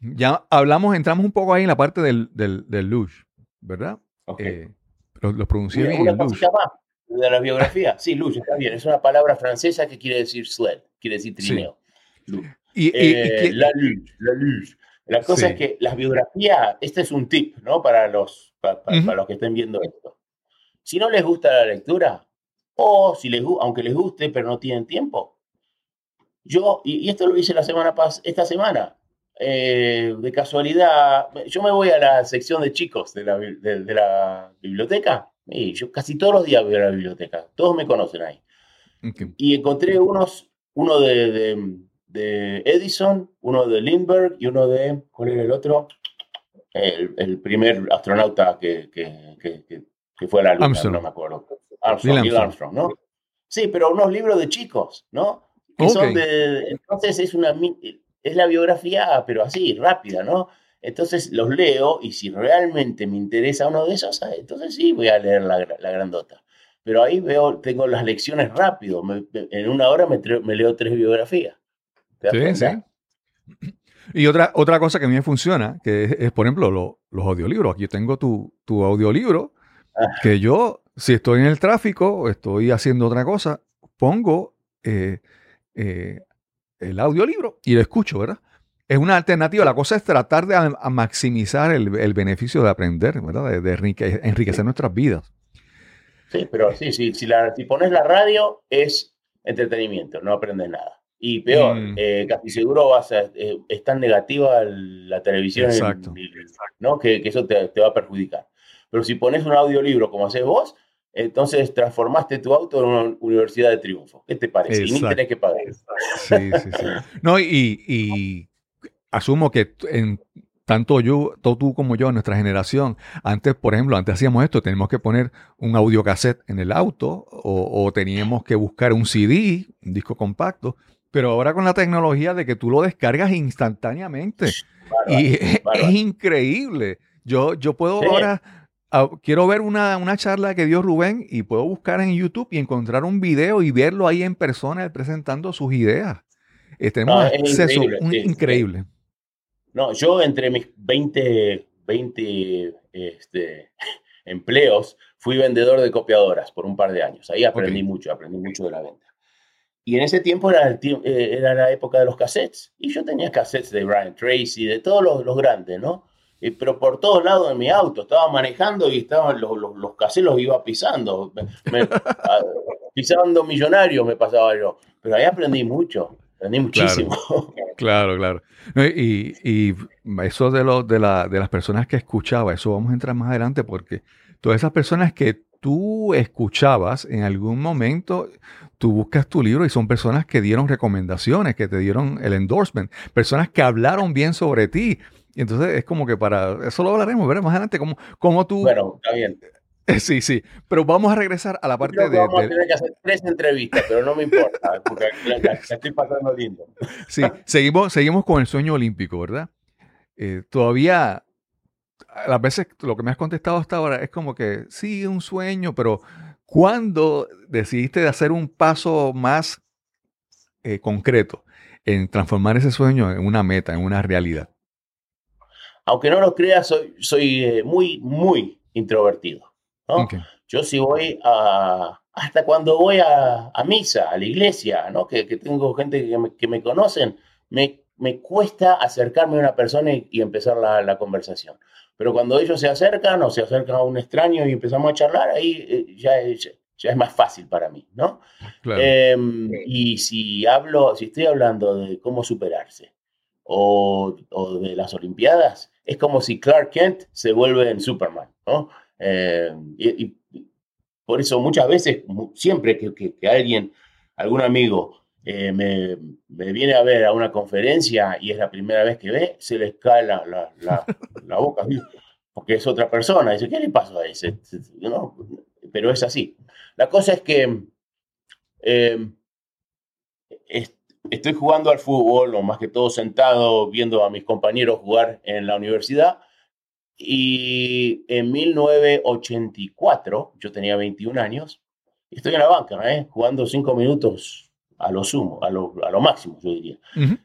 ya hablamos, entramos un poco ahí en la parte del, del, luge, ¿verdad? Okay. Eh, lo, pronuncié bien. de la biografía. Sí, luge, está bien. Es una palabra francesa que quiere decir sled, quiere decir trineo. Y, eh, la luz, la luz. La cosa es que las biografías, este es un tip, ¿no? Para los, para, los que estén viendo esto. Si no les gusta la lectura, o si les aunque les guste, pero no tienen tiempo. Yo, y, esto lo hice la semana pas esta semana, eh, de casualidad, yo me voy a la sección de chicos de la, de, la biblioteca, y yo casi todos los días voy a la biblioteca, todos me conocen ahí. Y encontré unos, uno de de Edison, uno de Lindbergh y uno de, ¿cuál era el otro? El, primer astronauta que, fue a la Luna, no me acuerdo. Armstrong, Armstrong. ¿no? Sí, pero unos libros de chicos, ¿no? Que son de, entonces es una es la biografía, pero así, rápida, ¿no? Entonces los leo y si realmente me interesa uno de esos, ah, entonces sí voy a leer la, la grandota. Pero ahí veo, tengo las lecciones rápido. en una hora me, me leo tres biografías. Sí, sí. Y otra, otra cosa que a mí me funciona, que es, por ejemplo, los audiolibros. Aquí tengo tu, tu audiolibro, ah. que yo, si estoy en el tráfico o estoy haciendo otra cosa, pongo eh, eh, el audiolibro y lo escucho, ¿verdad? Es una alternativa. La cosa es tratar de maximizar el, beneficio de aprender, ¿verdad? De, enriquecer nuestras vidas. Sí, pero sí, sí si, la, si pones la radio es entretenimiento, no aprendes nada. Y peor, mm. eh, casi seguro vas a, eh, es tan negativa la televisión ¿no? que, eso te, va a perjudicar. Pero si pones un audiolibro como haces vos, entonces transformaste tu auto en una universidad de triunfo. ¿Qué te parece? Y ni tenés que pagar. Sí, sí, sí. No, y, y asumo que en tanto yo, tú como yo, nuestra generación, antes, por ejemplo, antes hacíamos esto, teníamos que poner un audiocassette en el auto o, o, teníamos que buscar un CD, un disco compacto, pero ahora con la tecnología de que tú lo descargas instantáneamente. y <laughs> es, increíble. Yo, yo puedo ahora, ah, quiero ver una, una, charla que dio Rubén y puedo buscar en YouTube y encontrar un video y verlo ahí en persona presentando sus ideas. Eh, tenemos acceso increíble, increíble. No, yo entre mis 20, 20 este, <laughs> empleos fui vendedor de copiadoras por un par de años. Ahí aprendí mucho, aprendí mucho de la venta. Y en ese tiempo era, eh, era, la época de los cassettes. Y yo tenía cassettes de Brian Tracy, de todos los, los grandes, ¿no? Eh, pero por todos lados de mi auto. Estaba manejando y estaban los, los, los caseros iba pisando. Me, a, pisando millonarios me pasaba yo. Pero ahí aprendí mucho. Aprendí muchísimo. Claro, claro. y, y, eso de, lo, de, la, de las personas que escuchaba, eso vamos a entrar más adelante porque todas esas personas que tú escuchabas en algún momento, tú buscas tu libro y son personas que dieron recomendaciones, que te dieron el endorsement, personas que hablaron bien sobre ti. Y entonces es como que para, eso lo hablaremos, veremos más adelante, cómo, cómo tú... Bueno, está bien. <laughs> Sí, sí, pero vamos a regresar a la parte Creo que de... Vamos de- a tener que hacer tres entrevistas, pero no me importa, <laughs> porque la estoy pasando lindo. Sí, seguimos, seguimos con el sueño olímpico, ¿verdad? Eh, todavía, a las veces lo que me has contestado hasta ahora es como que sí, un sueño, pero ¿cuándo decidiste de hacer un paso más eh, concreto en transformar ese sueño en una meta, en una realidad? Aunque no lo creas, soy, soy eh, muy, muy introvertido. ¿no? Ok. Yo sí voy a, hasta cuando voy a, a misa, a la iglesia, ¿no? que, que tengo gente que me, que me conocen, me, me cuesta acercarme a una persona y, y empezar la, la conversación. Pero cuando ellos se acercan o se acercan a un extraño y empezamos a charlar, ahí eh, ya, es, ya es más fácil para mí, ¿no? Claro. Eh, y si hablo, si estoy hablando de cómo superarse o, o de las Olimpiadas, es como si Clark Kent se vuelve en Superman, ¿no? Eh, y, y por eso muchas veces, siempre que, que- que alguien, algún amigo eh, me, me viene a ver a una conferencia y es la primera vez que ve, se les cae la, la- la- <laughs> la boca, porque es otra persona. Dice, ¿qué le pasó a ese? ¿No? Pero es así. La cosa es que eh, estoy jugando al fútbol, o más que todo sentado viendo a mis compañeros jugar en la universidad. Y en 1984, yo tenía 21 años, estoy en la banca, ¿eh? jugando 5 minutos a lo sumo, a lo, a lo máximo, yo diría. Ujú.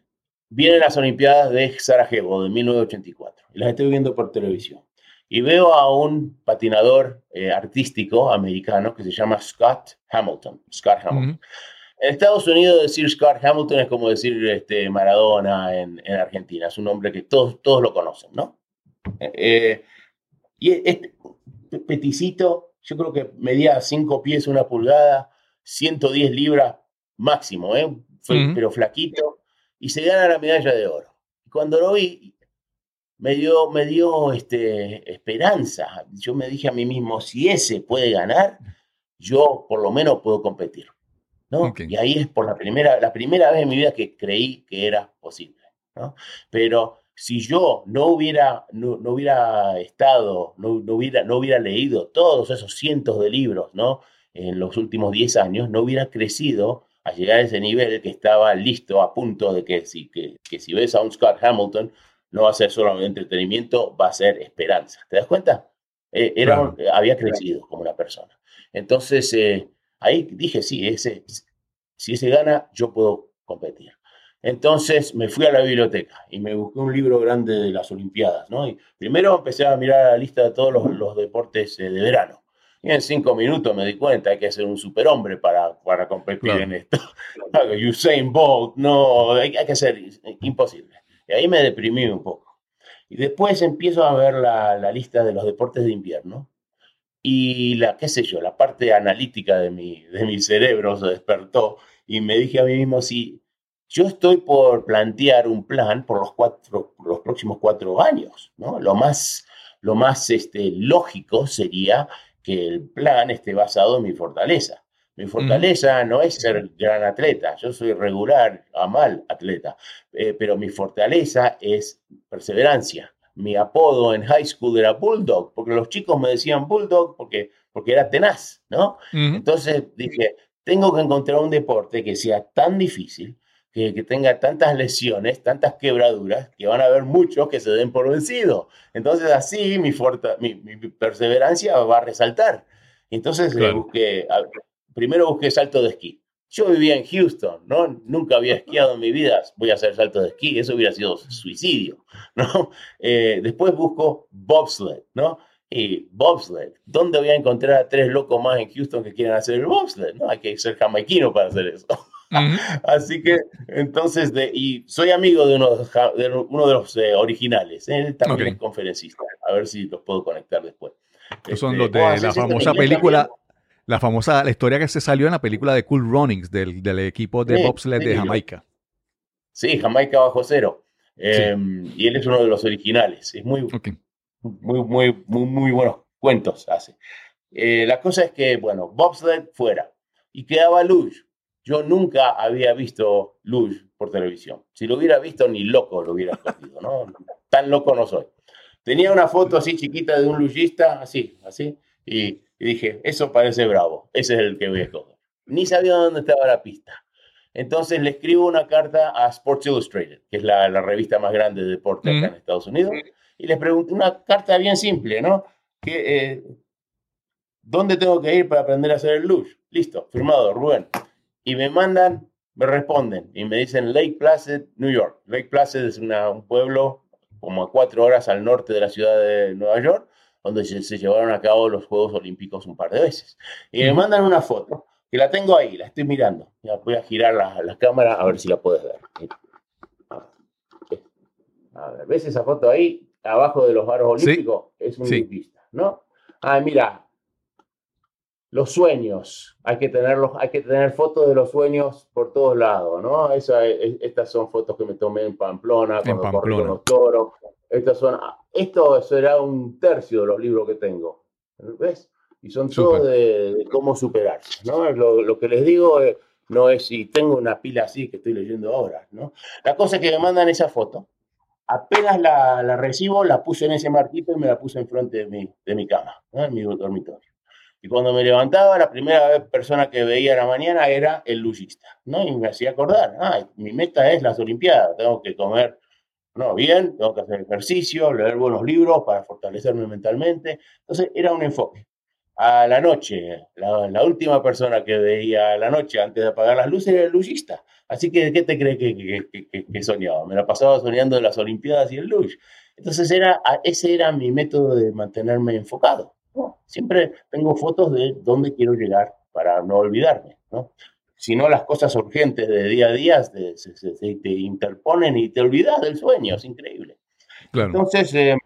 Vienen las Olimpiadas de Sarajevo de 1984 y las estoy viendo por televisión. Y veo a un patinador eh, artístico americano que se llama Scott Hamilton. Scott Hamilton. Ujú. En Estados Unidos decir Scott Hamilton es como decir este, Maradona en, en Argentina. Es un hombre que todos, todos lo conocen, ¿no? Eh, y este peticito, yo creo que medía 5 pies, una pulgada, 110 libras máximo, ¿eh? Fue- pero flaquito, y se gana la medalla de oro. Cuando lo vi, me dio, me dio este, esperanza. Yo me dije a mí mismo, si ese puede ganar, yo por lo menos puedo competir. ¿No? Ok. Y ahí es por la primera, la primera vez en mi vida que creí que era posible. ¿no? Pero si yo no hubiera, no, no hubiera estado, no, no hubiera, no hubiera leído todos esos cientos de libros ¿no? en los últimos 10 años, no hubiera crecido a llegar a ese nivel que estaba listo a punto de que si, que, que si ves a un Scott Hamilton, no va a ser solo entretenimiento, va a ser esperanza. ¿Te das cuenta? Eh, era un- había crecido como una persona. Entonces, eh, ahí dije, sí, ese, si ese gana, yo puedo competir. Entonces me fui a la biblioteca y me busqué un libro grande de las Olimpiadas, ¿no? Y primero empecé a mirar la lista de todos los, los deportes eh, de verano. Y en cinco minutos me di cuenta hay que ser un superhombre para, para competir Claro. en esto. <laughs> Usain Bolt, no, hay, hay que ser imposible. Y ahí me deprimí un poco. Y después empiezo a ver la, la lista de los deportes de invierno y la, qué sé yo, la parte analítica de mi, de mi cerebro se despertó y me dije a mí mismo, si yo estoy por plantear un plan por los, cuatro, por los próximos cuatro años, ¿no? Lo más, lo más este, lógico sería que el plan esté basado en mi fortaleza. Mi fortaleza no es ser gran atleta, yo soy regular a mal atleta, eh, pero mi fortaleza es perseverancia. Mi apodo en high school era Bulldog, porque los chicos me decían Bulldog porque, porque era tenaz, ¿no? Entonces dije, tengo que encontrar un deporte que sea tan difícil, que, que tenga tantas lesiones, tantas quebraduras, que van a haber muchos que se den por vencido. Entonces así mi, forta- mi, mi perseverancia va a resaltar. Entonces eh, busqué, primero busqué salto de esquí. Yo vivía en Houston, ¿no? Nunca había esquiado en mi vida, voy a hacer salto de esquí, eso hubiera sido suicidio, ¿no? <laughs> Eh, después busco bobsled, ¿no? Y bobsled, ¿dónde voy a encontrar a tres locos más en Houston que quieran hacer el bobsled? No, hay que ser jamaiquino para hacer eso. <laughs> Así que, entonces, de, y soy amigo de uno de, uno de los eh, originales. Él también es conferencista. A ver si los puedo conectar después. son los este, de la famosa película. La famosa, la historia que se salió en la película de Cool Runnings, del, del equipo de bobsled de Jamaica. Sí, Jamaica bajo cero. Em, y él es uno de los originales. Es muy, muy, muy, muy, muy buenos cuentos hace. Eh, la cosa es que, bueno, bobsled fuera. Y quedaba Luge. Yo nunca había visto Luge por televisión. Si lo hubiera visto, ni loco lo hubiera escogido, ¿no? Tan loco no soy. Tenía una foto así chiquita de un lugista, así, así, y, dije, eso parece bravo, ese es el que voy a escoger. Ni sabía dónde estaba la pista. Entonces le escribo una carta a Sports Illustrated, que es la, revista más grande de deporte acá en Estados Unidos, y les pregunto una carta bien simple, ¿no? Que, eh, ¿Dónde tengo que ir para aprender a hacer el luge? Listo, firmado, Rubén. Y me mandan, me responden y me dicen Lake Placid, New York. Lake Placid es un pueblo como a cuatro horas al norte de la ciudad de Nueva York, donde se, llevaron a cabo los Juegos Olímpicos un par de veces. Y me mandan una foto, que la tengo ahí, la estoy mirando. Ya voy a girar la, cámara a ver si la puedes ver. A ver, ¿ves esa foto ahí? Abajo de los varos olímpicos es un sí. ¿no? Ah, mira, los sueños, hay que tenerlos, hay que tener fotos de los sueños por todos lados, ¿no? Esa, estas son fotos que me tomé en Pamplona, cuando corrí con los toros. Estas son, esto será un tercio de los libros que tengo, ¿ves? Y son todos de, cómo superarse, ¿no? Lo, que les digo eh, no es si tengo una pila así que estoy leyendo ahora, ¿no? La cosa es que me mandan esa foto, apenas la, la recibo, la puse en ese marquito y me la puse enfrente de mi, de mi cama, ¿no? en mi dormitorio. Y cuando me levantaba, la primera persona que veía en la mañana era el lujista, ¿no? Y me hacía acordar, ah, mi meta es las Olimpiadas, tengo que comer, no, bien, tengo que hacer ejercicio, leer buenos libros para fortalecerme mentalmente. Entonces era un enfoque. A la noche, la, última persona que veía a la noche antes de apagar las luces era el lujista. Así que, ¿qué te crees que, que, soñaba? Me la pasaba soñando de las Olimpiadas y el luge. Entonces era, ese era mi método de mantenerme enfocado. Siempre tengo fotos de dónde quiero llegar para no olvidarme, ¿no? Si no, las cosas urgentes de día a día se, te interponen y te olvidas del sueño, es increíble. Entonces, em,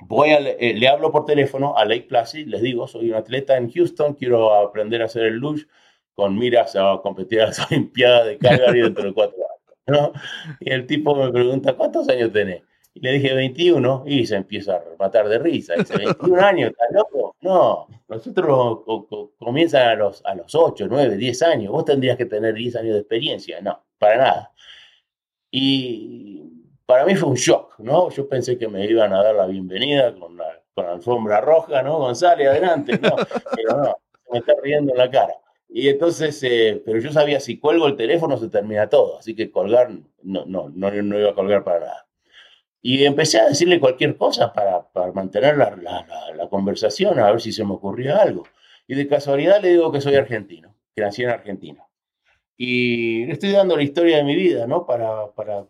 voy a, eh, le hablo por teléfono a Lake Placid, les digo, soy un atleta en Houston, quiero aprender a hacer el luge con miras a competir a las <laughs> Olimpiadas de Calgary dentro de cuatro años. Y el tipo me pregunta, ¿cuántos años tenés? Y le dije 21 y se empieza a matar de risa. Dice, 21 <laughs> años, ¿estás loco? No, nosotros comienzan a los, a los 8, 9, 10 años. Vos tendrías que tener 10 años de experiencia. No, para nada. Y para mí fue un shock, ¿no? Yo pensé que me iban a dar la bienvenida con la, con la alfombra roja, ¿no? González, adelante. No, pero no, me está riendo en la cara. Y entonces, eh, pero yo sabía, si cuelgo el teléfono se termina todo, así que colgar, no, no, no, no iba a colgar para nada. Y empecé a decirle cualquier cosa para, para mantener la, la, la, conversación, a ver si se me ocurría algo. Y de casualidad le digo que soy argentino, que nací en Argentina. Y le estoy dando la historia de mi vida, ¿no? Para, para,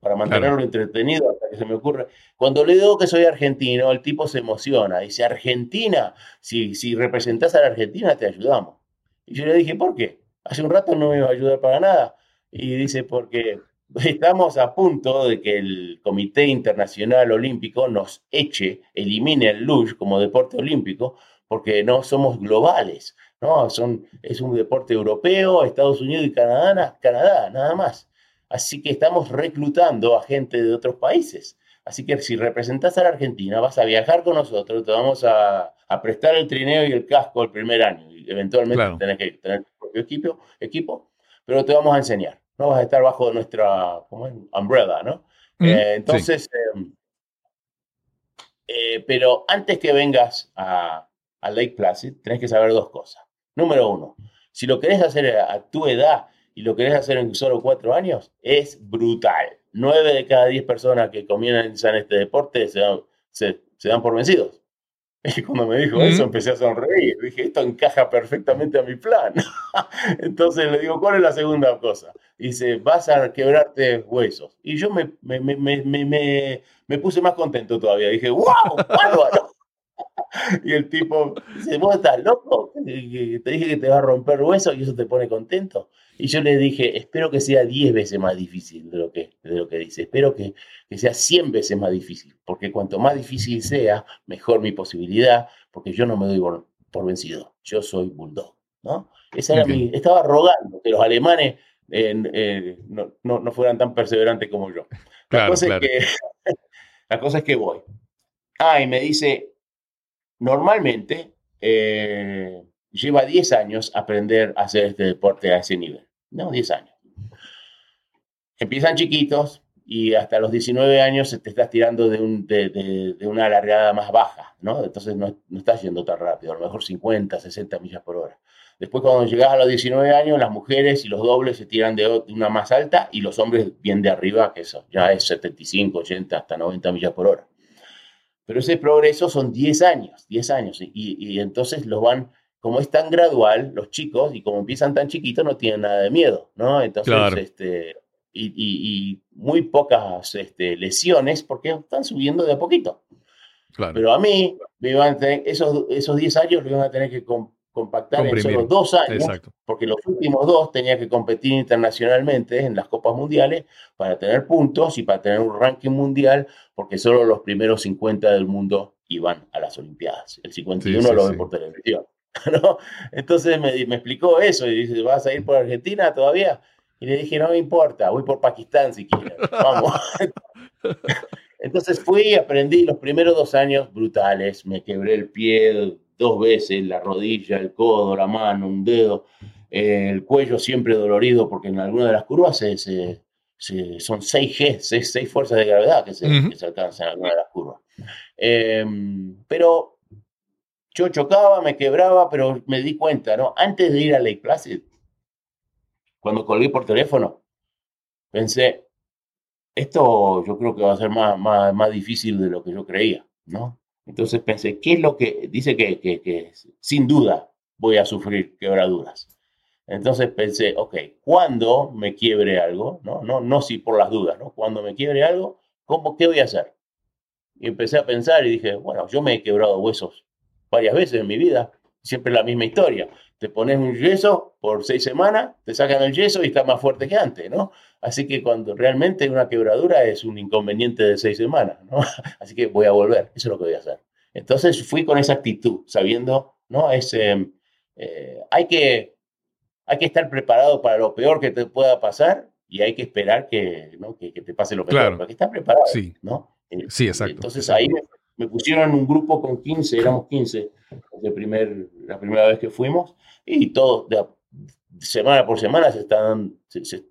para mantenerlo entretenido hasta que se me ocurra. Cuando le digo que soy argentino, el tipo se emociona. Dice, Argentina, si, si representás a la Argentina, te ayudamos. Y yo le dije, ¿por qué? Hace un rato no me iba a ayudar para nada. Y dice, porque <laughs> estamos a punto de que el Comité Internacional Olímpico nos eche, elimine el luge como deporte olímpico, porque no somos globales, ¿no? Son, es un deporte europeo, Estados Unidos y Canadá, Canadá, nada más. Así que estamos reclutando a gente de otros países. Así que si representas a la Argentina, vas a viajar con nosotros, te vamos a, prestar el trineo y el casco el primer año. Y eventualmente tenés que tener tu propio equipo, equipo, pero te vamos a enseñar no vas a estar bajo nuestra umbrella, ¿no? Eh, entonces, em, eh, pero antes que vengas a, Lake Placid, tenés que saber dos cosas. Número uno, si lo querés hacer a, tu edad y lo querés hacer en solo cuatro años, es brutal. Nueve de cada diez personas que comienzan este deporte se se dan por vencidos. <laughs> Y cuando me dijo eso, empecé a sonreír. Dije, esto encaja perfectamente a mi plan. <laughs> Entonces le digo, ¿cuál es la segunda cosa? Dice, vas a quebrarte huesos. Y yo me, me, me, me, me puse más contento todavía. Dije, ¡wow! ¡Bárbaro! <laughs> y el tipo dice, ¿vos estás loco? Te dije que te va a romper hueso y eso te pone contento. Y yo le dije, espero que sea 10 veces más difícil de lo que, de lo que dice. Espero que, que sea 100 veces más difícil, porque cuanto más difícil sea, mejor mi posibilidad, porque yo no me doy por, vencido. Yo soy bulldog, ¿no? Esa era mi, estaba rogando que los alemanes eh, no, no, no, fueran tan perseverantes como yo. La, cosa Es que, <laughs> la cosa es que voy. Ah, y me dice, normalmente eh, lleva 10 años aprender a hacer este deporte a ese nivel. No, 10 años. Empiezan chiquitos y hasta los 19 años te estás tirando de, un, de, de, una alargada más baja, ¿no? Entonces no, no, estás yendo tan rápido, a lo mejor 50, 60 millas por hora. Después cuando llegas a los 19 años, las mujeres y los dobles se tiran de una más alta y los hombres bien de arriba, que eso ya es 75, 80, hasta 90 millas por hora. Pero ese progreso son 10 años, 10 años, y, y entonces los van como es tan gradual, los chicos, y como empiezan tan chiquitos, no tienen nada de miedo, ¿no? Entonces, este, y, muy pocas este, lesiones porque están subiendo de a poquito. Pero a mí, me iban a tener, esos, esos 10 años lo iban a tener que compactar en solo dos años, porque los últimos dos tenía que competir internacionalmente en las Copas Mundiales para tener puntos y para tener un ranking mundial, porque solo los primeros 50 del mundo iban a las Olimpiadas. El 51 lo ven por televisión. <laughs> ¿no? Entonces me, me, explicó eso y dice, ¿vas a ir por Argentina todavía? Y le dije, no me importa, voy por Pakistán si quieres, <laughs> vamos. Entonces fui y aprendí los primeros dos años brutales, me quebré el pie dos veces, la rodilla, el codo, la mano, un dedo, el cuello siempre dolorido porque en alguna de las curvas se, se, son 6 G, 6, fuerzas de gravedad que se, alcanzan en alguna de las curvas. Em, pero yo chocaba, me quebraba, pero me di cuenta, ¿no? Antes de ir a Lake Placid, cuando colgué por teléfono, pensé, esto yo creo que va a ser más, más, más difícil de lo que yo creía, ¿no? Entonces pensé, ¿qué es lo que dice que, que, que sin duda voy a sufrir quebraduras? Entonces pensé, ok, cuando me quiebre algo, no, no, no si por las dudas, ¿no? Cuando me quiebre algo, ¿cómo, ¿qué voy a hacer? Y empecé a pensar y dije, bueno, yo me he quebrado huesos varias veces en mi vida, siempre la misma historia. Te pones un yeso por seis semanas, te sacan el yeso y está más fuerte que antes, ¿no? Así que cuando realmente una quebradura es un inconveniente de seis semanas, ¿no? <laughs> Así que voy a volver, eso es lo que voy a hacer. Entonces fui con esa actitud, sabiendo, ¿no? Es, em, eh, hay, que, hay que estar preparado para lo peor que te pueda pasar y hay que esperar que, ¿no? que, te pase lo peor, claro. que estar preparado, sí. ¿no? Sí, exacto. Entonces ahí me me pusieron en un grupo con 15, éramos 15 de primer, la primera vez que fuimos, y todos, de, semana por semana, se están, se,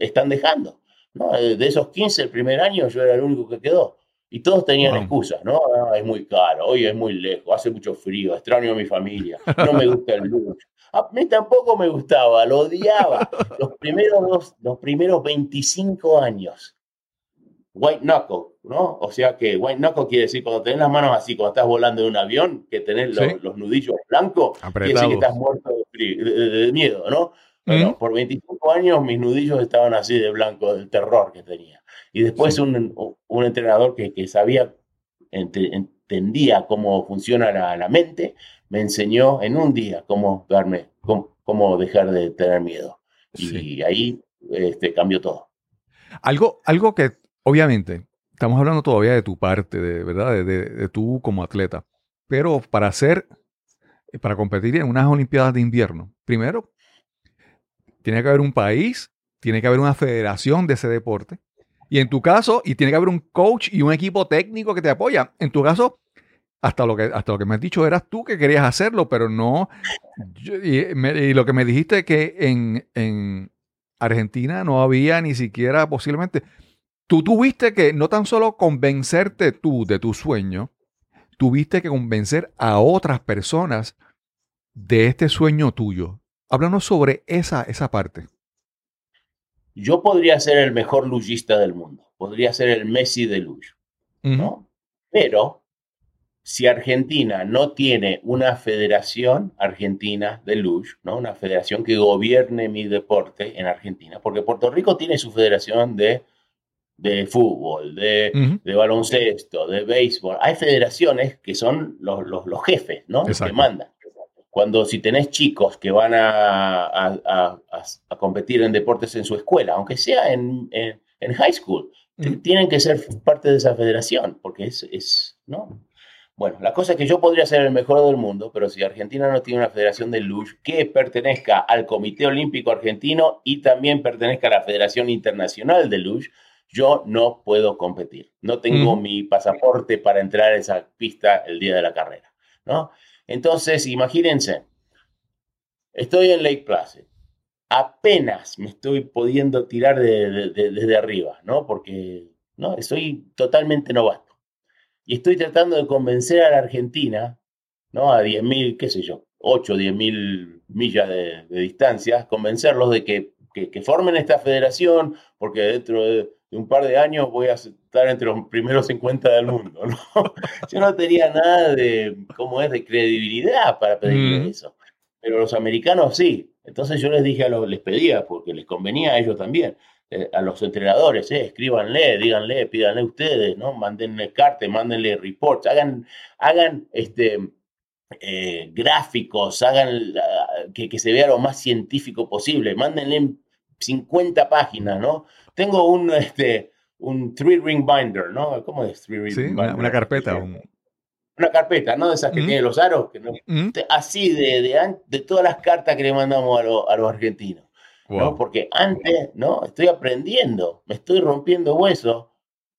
están dejando. ¿no? De esos 15 el primer año yo era el único que quedó. Y todos tenían excusas, ¿no? Ah, es muy caro, hoy es muy lejos, hace mucho frío, extraño a mi familia, no me gusta el lujo. A mí tampoco me gustaba, lo odiaba. Los primeros, los primeros 25 años white knuckle, ¿no? O sea que white knuckle quiere decir cuando tenés las manos así, cuando estás volando en un avión, que tenés los, nudillos blancos, quiere decir que estás muerto de, miedo, ¿no? Bueno, por 25 años mis nudillos estaban así de blanco, del terror que tenía. Y después un, un, entrenador que, que sabía, entendía cómo funciona la, la, mente, me enseñó en un día cómo darme, cómo, cómo dejar de tener miedo. Y ahí este, cambió todo. Algo, algo que Obviamente, estamos hablando todavía de tu parte, de verdad, de, de, tú como atleta. Pero para hacer, para competir en unas Olimpiadas de invierno, primero, tiene que haber un país, tiene que haber una federación de ese deporte. Y en tu caso, y tiene que haber un coach y un equipo técnico que te apoya. En tu caso, hasta lo que, hasta lo que me has dicho eras tú que querías hacerlo, pero no. y, lo que me dijiste que en, en Argentina no había ni siquiera posiblemente tú tuviste que no tan solo convencerte tú de tu sueño, tuviste que convencer a otras personas de este sueño tuyo. Háblanos sobre esa, esa parte. Yo podría ser el mejor lujista del mundo, podría ser el Messi de lujo, ¿no? Pero si Argentina no tiene una federación argentina de luge, ¿no? Una federación que gobierne mi deporte en Argentina, porque Puerto Rico tiene su federación de de fútbol, de, de baloncesto, de béisbol. Hay federaciones que son los, los, los jefes, ¿no? Que mandan. Cuando si tenés chicos que van a, a, a, competir en deportes en su escuela, aunque sea en, en, high school, tienen que ser parte de esa federación, porque es, es, ¿no? Bueno, la cosa es que yo podría ser el mejor del mundo, pero si Argentina no tiene una federación de luge que pertenezca al Comité Olímpico Argentino y también pertenezca a la Federación Internacional de luge, yo no puedo competir. No tengo mi pasaporte para entrar a esa pista el día de la carrera, ¿no? Entonces, imagínense, estoy en Lake Placid, apenas me estoy pudiendo tirar desde arriba, ¿no? Porque, ¿no? Soy totalmente novato y estoy tratando de convencer a la Argentina, ¿no? A 10.000, qué sé yo, 8 o 10.000 millas de, distancia, convencerlos de que, que, formen esta federación, porque dentro de, un par de años voy a estar entre los primeros 50 del mundo, ¿no? <laughs> Yo no tenía nada de, ¿cómo es?, de credibilidad para pedirle eso. Pero los americanos sí. Entonces yo les dije a los, les pedía, porque les convenía a ellos también, eh, a los entrenadores, eh, escríbanle, díganle, pídanle ustedes, ¿no? Mándenle cartas, mándenle reports, hagan, hagan este, eh, gráficos, hagan que, que, se vea lo más científico posible, mándenle 50 páginas, ¿no? Tengo un, este, un three ring binder, ¿no? ¿Cómo es three ring sí, Una, carpeta. Una carpeta, ¿no? De esas que tiene los aros. Que no, Así de, de, de, todas las cartas que le mandamos a, a los argentinos. ¿no? Porque antes, ¿no? Estoy aprendiendo, me estoy rompiendo huesos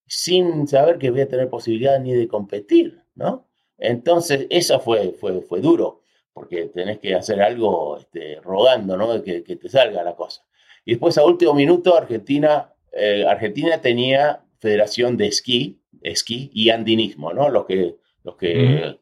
sin saber que voy a tener posibilidad ni de competir, ¿no? Entonces, eso fue, fue, fue duro, porque tenés que hacer algo este, rogando, ¿no? Que, que, te salga la cosa. Y después, a último minuto, Argentina, eh, Argentina tenía federación de esquí, esquí y andinismo, ¿no? Los que, los que,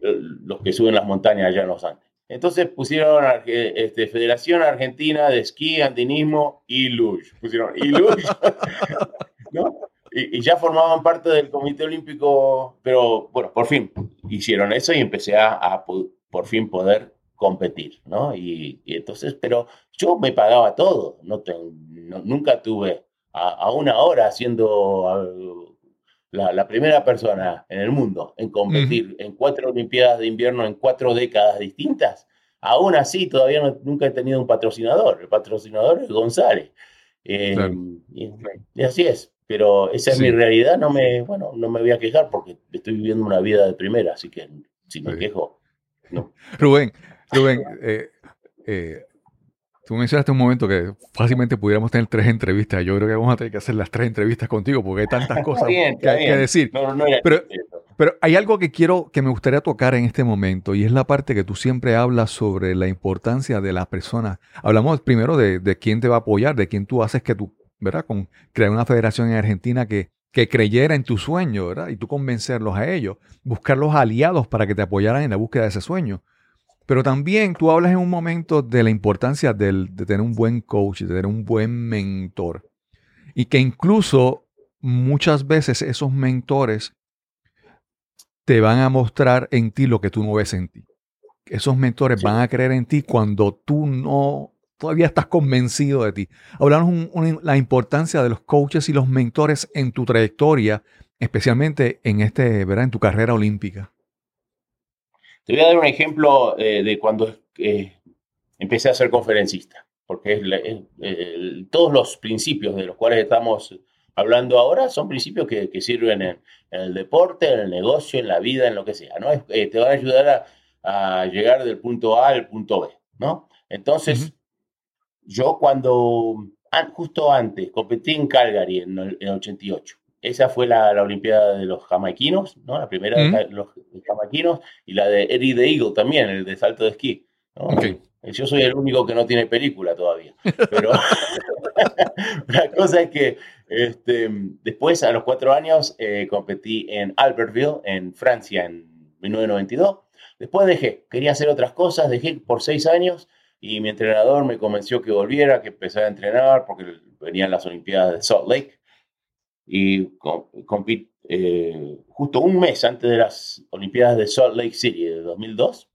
los que suben las montañas allá en los Andes. Entonces pusieron este, Federación Argentina de Esquí, Andinismo y Luge. Pusieron y Luge, <laughs> ¿no? Y, ya formaban parte del Comité Olímpico, pero bueno, por fin hicieron eso y empecé a, por fin poder competir, ¿no? Y, entonces, pero yo me pagaba todo, no, nunca tuve a, una hora haciendo la, primera persona en el mundo en competir en cuatro Olimpiadas de invierno en cuatro décadas distintas, aún así todavía nunca he tenido un patrocinador. El patrocinador es González. Eh, y, así es. Pero esa es mi realidad. No me, bueno, no me voy a quejar porque estoy viviendo una vida de primera, así que si me quejo, no. <laughs> Rubén, Rubén, eh, eh, Tú mencionaste un momento que fácilmente pudiéramos tener tres entrevistas. Yo creo que vamos a tener que hacer las tres entrevistas contigo porque hay tantas <laughs> cosas que, que, decir. pero, pero, hay algo que quiero, que me gustaría tocar en este momento y es la parte que tú siempre hablas sobre la importancia de las personas. Hablamos primero de, de quién te va a apoyar, de quién tú haces que tú, ¿verdad? Con crear una federación en Argentina que, que creyera en tu sueño, ¿verdad? Y tú convencerlos a ellos, buscar los aliados para que te apoyaran en la búsqueda de ese sueño. Pero también tú hablas en un momento de la importancia de tener un buen coach, de tener un buen mentor. Y que incluso muchas veces esos mentores te van a mostrar en ti lo que tú no ves en ti. Esos mentores van a creer en ti cuando tú no todavía estás convencido de ti. Hablamos de la importancia de los coaches y los mentores en tu trayectoria, especialmente en este, ¿verdad? en tu carrera olímpica. Te voy a dar un ejemplo eh, de cuando eh, empecé a ser conferencista, porque todos los principios de los cuales estamos hablando ahora son principios que, sirven en, el deporte, en el negocio, en la vida, en lo que sea, ¿no? Eh, te van a ayudar a, llegar del punto A al punto B, ¿no? Entonces, yo cuando, justo antes, competí en Calgary en el 88 esa fue la, la, Olimpiada de los jamaiquinos, ¿no? La primera de los, jamaiquinos y la de Eddie the Eagle también, el de salto de esquí. Yo soy el único que no tiene película todavía. Pero <laughs> la cosa es que este, después, a los cuatro años, eh, competí en Albertville, en Francia, en 1992. Después dejé, quería hacer otras cosas, dejé por seis años y mi entrenador me convenció que volviera, que empezara a entrenar porque venían las Olimpiadas de Salt Lake y compite eh, justo un mes antes de las Olimpiadas de Salt Lake City de 2002.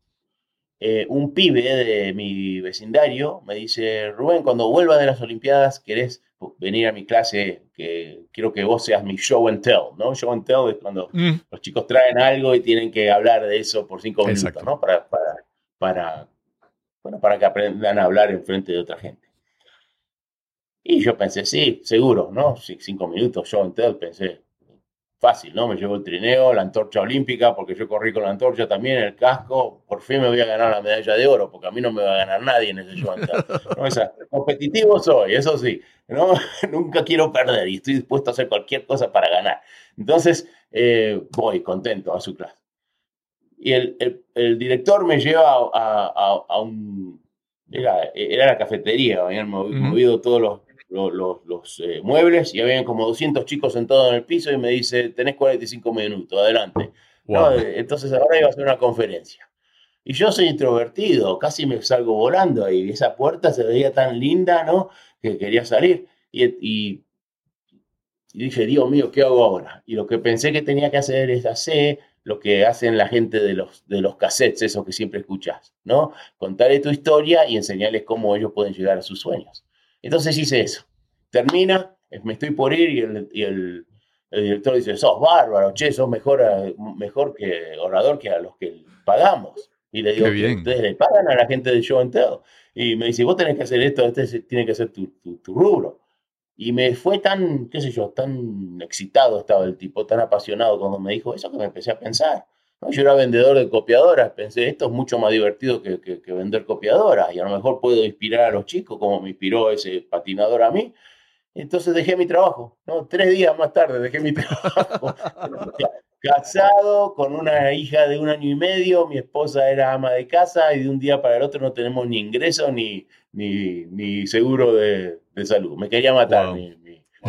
Eh, un pibe de mi vecindario me dice, Rubén, cuando vuelvas de las Olimpiadas, ¿querés venir a mi clase, que quiero que vos seas mi show and tell, ¿no? Show and tell es cuando Mm, los chicos traen algo y tienen que hablar de eso por cinco minutos. ¿no? Para, para, para, bueno, para que aprendan a hablar en frente de otra gente. Y yo pensé, sí, seguro, ¿no? Cinco minutos, and tell, pensé, fácil, ¿no? Me llevo el trineo, la antorcha olímpica, porque yo corrí con la antorcha también, el casco, por fin me voy a ganar la medalla de oro, porque a mí no me va a ganar nadie en ese show. ¿no? O sea, competitivo soy, eso sí, ¿no? <laughs> Nunca quiero perder y estoy dispuesto a hacer cualquier cosa para ganar. Entonces, eh, voy contento a su clase. Y el, el- el director me lleva a, a- a un... Era, era la cafetería, habían movido todos los, los, los- los, eh, muebles y habían como 200 chicos sentados en el piso y me dice, tenés 45 minutos, adelante. Eh, Entonces ahora iba a hacer una conferencia. Y yo soy introvertido, casi me salgo volando ahí. Esa puerta se veía tan linda, ¿no? Que quería salir. Y, y, y dije, Dios mío, ¿qué hago ahora? Y lo que pensé que tenía que hacer es hacer lo que hacen la gente de los, de los cassettes, esos que siempre escuchás, ¿no? Contarles tu historia y enseñarles cómo ellos pueden llegar a sus sueños. Entonces hice eso. Termina, eh, me estoy por ir y el, y el, el director dice, sos bárbaro, che, sos mejor, a- mejor que orador que a los que pagamos. Y le digo, bien. ustedes le pagan a la gente de Show and Tell. Y me dice, vos tenés que hacer esto, este es- tiene que ser tu, tu, tu rubro. Y me fue tan, qué sé yo, tan excitado estaba el tipo, tan apasionado cuando me dijo eso que me empecé a pensar. Yo era vendedor de copiadoras, pensé, esto es mucho más divertido que, que- que vender copiadoras y a lo mejor puedo inspirar a los chicos como me inspiró ese patinador a mí. Entonces dejé mi trabajo, ¿no? Tres días más tarde dejé mi <laughs> trabajo. Casado, con una hija de un año y medio, mi esposa era ama de casa y de un día para el otro no tenemos ni ingreso ni, ni, ni seguro de, de salud. Me quería matar Wow. mi,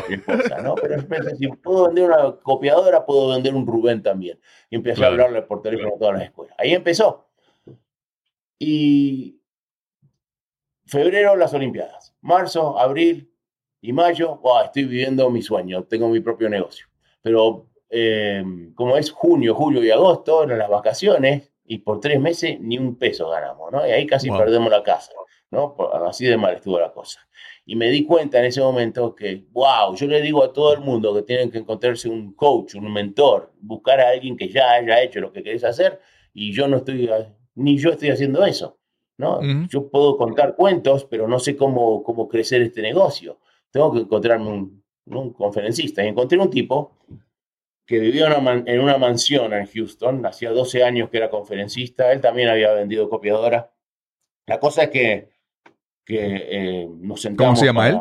esposa, ¿no? Pero pensé, si puedo vender una copiadora, puedo vender un Rubén también. Y empecé Claro. a hablarle por teléfono a todas las escuelas. Ahí empezó. Y febrero las Olimpiadas. Marzo, abril y mayo, wow, estoy viviendo mi sueño, tengo mi propio negocio. Pero eh, como es junio, julio y agosto, eran las vacaciones, y por tres meses ni un peso ganamos, ¿no? Y ahí casi Wow. perdemos la casa, ¿no? Así de mal estuvo la cosa. Y me di cuenta en ese momento que, wow, yo le digo a todo el mundo que tienen que encontrarse un coach, un mentor, buscar a alguien que ya haya hecho lo que querés hacer, y yo no estoy, ni yo estoy haciendo eso, ¿no? Ujú. Yo puedo contar cuentos, pero no sé cómo, cómo crecer este negocio. Tengo que encontrarme un, un conferencista. Y encontré un tipo que vivía una man- en una mansión en Houston, hacía 12 años que era conferencista, él también había vendido copiadora. La cosa es que, que eh, nos sentamos. se llama él?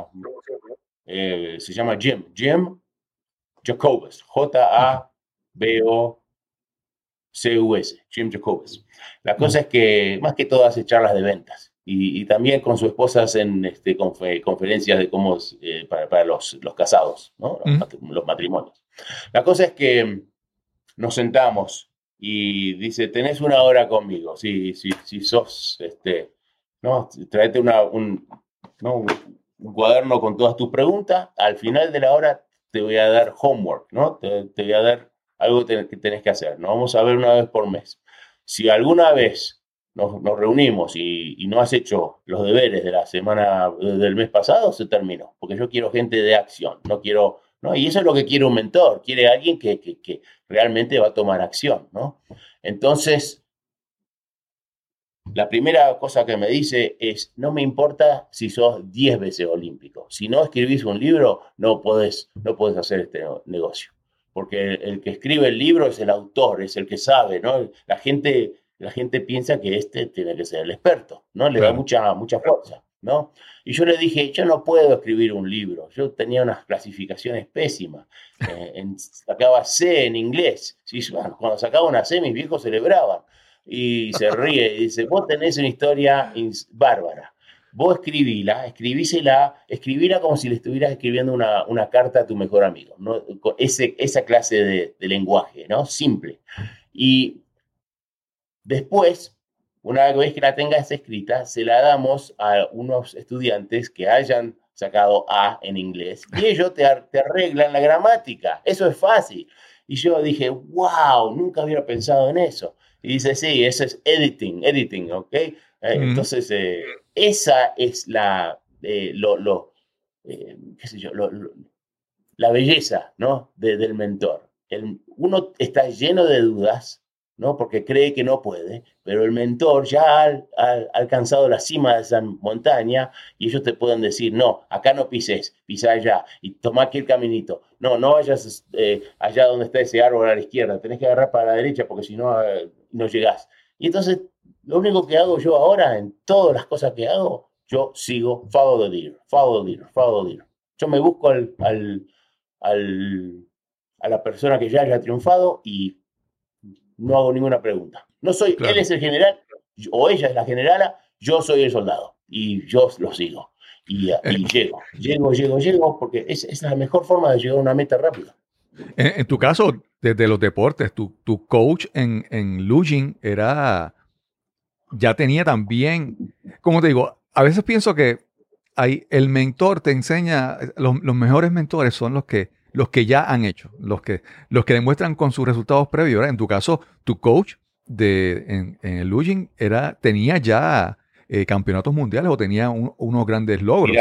Eh, se llama Jim, Jim Jacobus, J-A-B-O-C-U-S, Jim Jacobus. La cosa es que más que todo hace charlas de ventas y, y también con su esposa hacen este, confe- conferencias de cómo eh, para, para los, los casados, ¿no? los matrimonios. La cosa es que nos sentamos y dice, tenés una hora conmigo, si, si, si sos, este, ¿no? Traete una, un, ¿no? un, cuaderno con todas tus preguntas, al final de la hora te voy a dar homework, ¿no? Te, voy a dar algo que que tenés que hacer, ¿no? Vamos a ver una vez por mes. Si alguna vez nos, nos reunimos y, y no has hecho los deberes de la semana del mes pasado, se terminó, porque yo quiero gente de acción, no quiero, ¿no? Y eso es lo que quiere un mentor, quiere alguien que, que, que realmente va a tomar acción, ¿no? Entonces, la primera cosa que me dice es, no me importa si sos 10 veces olímpico, si no escribís un libro, no podés, no podés hacer este negocio, porque el, el que escribe el libro es el autor, es el que sabe, ¿no? La gente, la gente piensa que este tiene que ser el experto, ¿no? Le da Claro. mucha, mucha fuerza, ¿no? Y yo le dije, yo no puedo escribir un libro, yo tenía unas clasificaciones pésimas, eh, en- sacaba C en inglés, Sí, bueno, cuando sacaba una C mis viejos celebraban, y se ríe y dice, vos tenés una historia bárbara, vos escribíla, escribísela, escribíla como si le estuvieras escribiendo una, una carta a tu mejor amigo, ¿no? Con ese, esa clase de, de lenguaje, ¿no? Simple. Y después, una vez que la tengas escrita, se la damos a unos estudiantes que hayan sacado A en inglés y ellos te, te arreglan la gramática. Eso es fácil. Y yo dije, wow, nunca hubiera pensado en eso. Y dice, sí, eso es editing, editing, ¿ok? Eh. Entonces, eh, esa es la, eh, lo, lo, qué sé yo, la belleza, ¿no? del mentor. El, uno está lleno de dudas, ¿no? Porque cree que no puede, pero el mentor ya ha, alcanzado la cima de esa montaña y ellos te pueden decir, no, acá no pises, pisa allá y toma aquí el caminito. No, no vayas eh, allá donde está ese árbol a la izquierda, tenés que agarrar para la derecha porque si no, eh, no llegás. Y entonces, lo único que hago yo ahora en todas las cosas que hago, yo sigo follow the leader, follow the leader, follow the leader. Yo me busco al, al, al, a la persona que ya haya triunfado y no hago ninguna pregunta. No soy, él es el general o ella es la generala, yo soy el soldado y yo lo sigo. Y, y eh. llego, llego, llego, llego, porque es, es, la mejor forma de llegar a una meta rápida. En, tu caso, desde los deportes, tu, tu coach en, en Lugin era, ya tenía también, como te digo, a veces pienso que hay, el mentor te enseña, los, los mejores mentores son los que los que ya han hecho, los que, los que demuestran con sus resultados previos. En tu caso, tu coach de, en, el Lugin era, tenía ya eh, campeonatos mundiales o tenía unos grandes logros.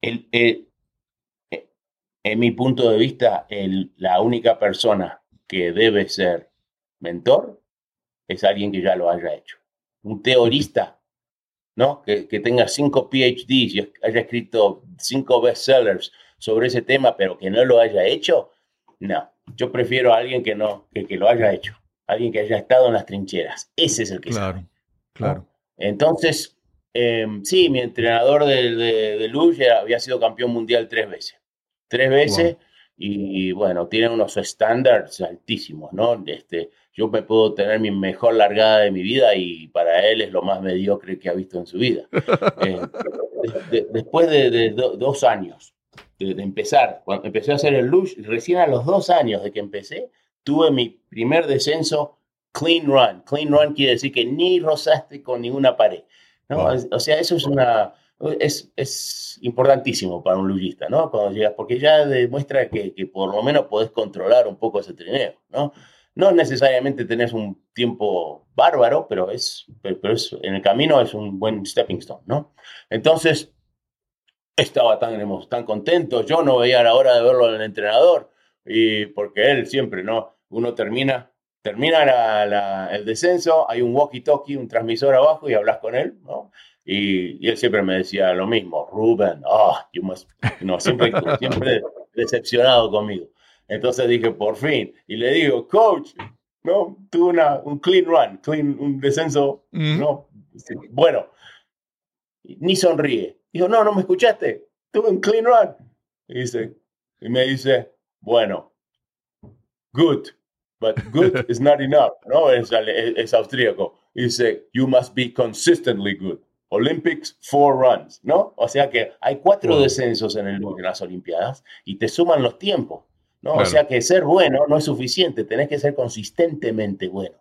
en mi punto de vista, la única persona que debe ser mentor es alguien que ya lo haya hecho. Un teorista, ¿no? Que, que tenga cinco PhDs y haya escrito cinco bestsellers sobre ese tema, pero que no lo haya hecho, no. Yo prefiero a alguien que no, que, que lo haya hecho, alguien que haya estado en las trincheras. Ese es el que claro, sabe. Claro. Entonces, em, sí, mi entrenador de, de, había sido campeón mundial tres veces. Tres veces. Y, bueno, tiene unos estándares altísimos, ¿no? Este, yo me puedo tener mi mejor largada de mi vida y para él es lo más mediocre que ha visto en su vida. <laughs> Eh, después de, dos años de, empezar, cuando empecé a hacer el lush, recién a los dos años de que empecé, tuve mi primer descenso clean run. Clean run quiere decir que ni rozaste con ninguna pared. ¿no? O sea, eso es una... Es, es importantísimo para un lullista, ¿no? Cuando llegas, porque ya demuestra que, que, por lo menos podés controlar un poco ese trineo, ¿no? No necesariamente tenés un tiempo bárbaro, pero es, pero es, en el camino es un buen stepping stone, ¿no? Entonces, estaba tan, tan contento, yo no veía la hora de verlo el entrenador, y porque él siempre, ¿no? Uno termina, termina la, el descenso, hay un walkie-talkie, un transmisor abajo y hablas con él, ¿no? Y, él siempre me decía lo mismo, Ruben, ah, you must, no, siempre, <laughs> siempre decepcionado conmigo. Entonces dije, por fin, y le digo, coach, ¿no? Tuve una, un clean run, clean, un descenso, ¿no? Bueno, ni sonríe. Dijo, no, no me escuchaste. Tuve un clean run. Y, dice, y me dice, bueno, good, but good <laughs> is not enough. ¿no? Es, es, austríaco. dice, you must be consistently good. Olympics, four runs, ¿no? O sea que hay cuatro descensos en, el, en las Olimpiadas y te suman los tiempos, ¿no? O sea que ser bueno no es suficiente, tenés que ser consistentemente bueno.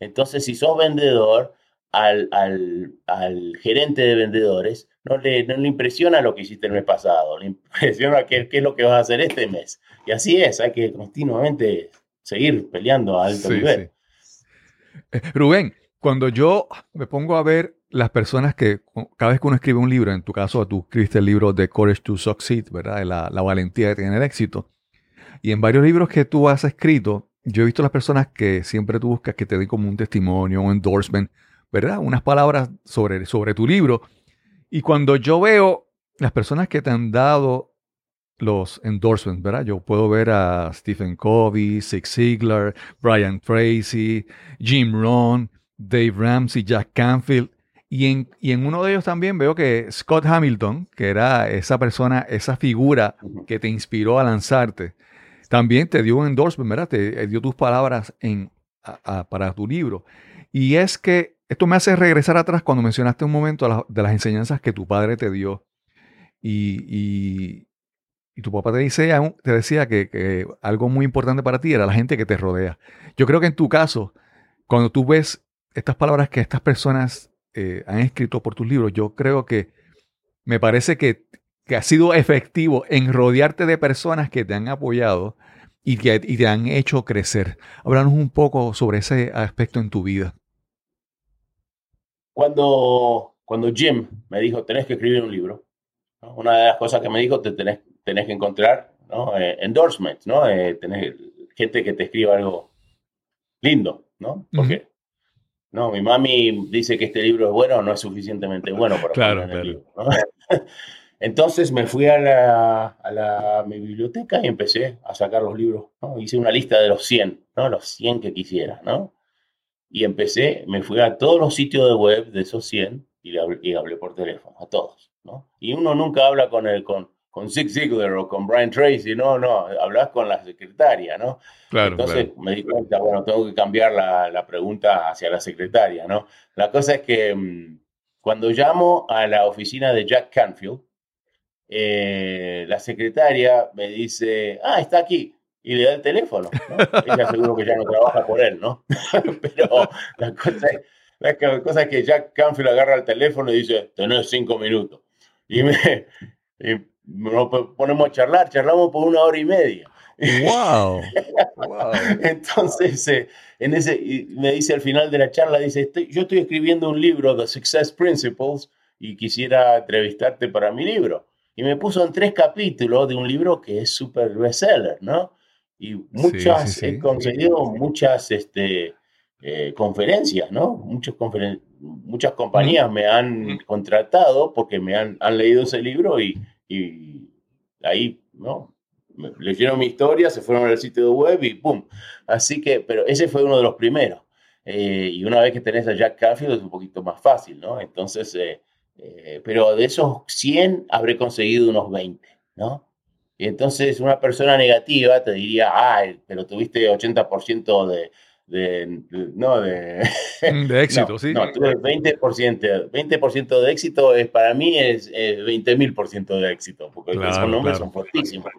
Entonces, si sos vendedor, al, al, al gerente de vendedores, no le, no le impresiona lo que hiciste el mes pasado, le impresiona qué, qué, es lo que vas a hacer este mes. Y así es, hay que continuamente seguir peleando a alto nivel. Eh, Rubén, cuando yo me pongo a ver las personas que, cada vez que uno escribe un libro, en tu caso tú escribiste el libro de Courage to Succeed, ¿verdad? La, la valentía de tener éxito. Y en varios libros que tú has escrito, yo he visto las personas que siempre tú buscas que te den como un testimonio, un endorsement, ¿verdad? Unas palabras sobre, sobre tu libro. Y cuando yo veo las personas que te han dado los endorsements, ¿verdad? Yo puedo ver a Stephen Covey, Zig Ziglar, Brian Tracy, Jim Rohn, Dave Ramsey, Jack Canfield. Y en, y en uno de ellos también veo que Scott Hamilton, que era esa persona, esa figura que te inspiró a lanzarte, también te dio un endorsement, ¿verdad? Te dio tus palabras en, para tu libro. Y es que esto me hace regresar atrás cuando mencionaste un momento de las enseñanzas que tu padre te dio. Y, tu papá te, dice, te decía que, algo muy importante para ti era la gente que te rodea. Yo creo que en tu caso, cuando tú ves estas palabras que estas personas eh, han escrito por tus libros, yo creo que me parece que, que has sido efectivo en rodearte de personas que te han apoyado y que y te han hecho crecer. Háblanos un poco sobre ese aspecto en tu vida. Cuando, cuando Jim me dijo, tenés que escribir un libro, ¿no? Una de las cosas que me dijo, te tenés, tenés que encontrar ¿no? Eh, endorsements, ¿no? Eh, tenés gente que te escriba algo lindo, ¿no? Porque, no, mi mami dice que este libro es bueno, no es suficientemente bueno para Claro, en el claro. libro, ¿no? <laughs> Entonces me fui a la, a la mi biblioteca y empecé a sacar los libros, ¿no? Hice una lista de los 100, ¿no? Los 100 que quisiera, ¿no? Y empecé, me fui a todos los sitios de web de esos 100 y, le hablé, y hablé por teléfono, a todos, ¿no? Y uno nunca habla con el, con, con Zig Ziglar o con Brian Tracy, no, no, hablas con la secretaria, ¿no? Claro, Entonces claro. me di cuenta, bueno, tengo que cambiar la, la pregunta hacia la secretaria, ¿no? La cosa es que mm, cuando llamo a la oficina de Jack Canfield, eh, la secretaria me dice, ah, está aquí, y le da el teléfono, ¿no? Ella seguro que ya no trabaja por él, ¿no? <laughs> Pero la cosa, es, la cosa es que Jack Canfield agarra el teléfono y dice, tenés cinco minutos. Y me, y nos ponemos a charlar, charlamos por una hora y media. ¡Wow! ¡Wow! <laughs> Entonces, eh, en ese, y me dice al final de la charla, dice, "Estoy- yo estoy escribiendo un libro, The Success Principles, y quisiera entrevistarte para mi libro. Y me puso en tres capítulos de un libro que es súper bestseller, ¿no? Y muchas, sí, sí. he conseguido muchas este, eh, conferencias, ¿no? Muchas, conferen- muchas compañías me han contratado porque me han, han leído ese libro y, y ahí, ¿no? Leyeron mi historia, se fueron al sitio web y ¡pum! Así que, pero ese fue uno de los primeros. Eh, y una vez que tenés a Jack Canfield es un poquito más fácil, ¿no? Entonces, eh, eh, pero de esos 100 habré conseguido unos 20, ¿no? Y entonces una persona negativa te diría, ay, pero tuviste 80% de, de, de- no, de, <laughs> De éxito, <laughs> no, sí. No, tuve 20%, 20% de éxito es para mí es eh, 20.000% de éxito, porque Claro, esos nombres claro. son fuertísimos.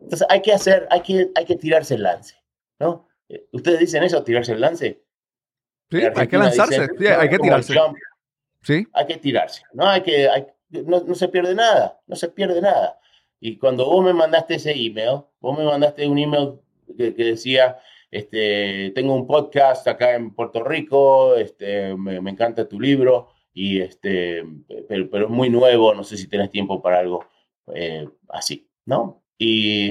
Entonces hay que hacer, hay que, hay que tirarse el lance, ¿no? Eh, ¿Ustedes dicen eso, tirarse el lance? Sí, hay que lanzarse, dicen, sí, hay que tirarse. Sí, hay que tirarse, ¿no? Hay que, hay- no, no se pierde nada, no se pierde nada. Y cuando vos me mandaste ese email, vos me mandaste un email que, que decía, este, tengo un podcast acá en Puerto Rico, este, me, me encanta tu libro, y este, pero, pero es muy nuevo, no sé si tenés tiempo para algo eh, así, ¿no? Y,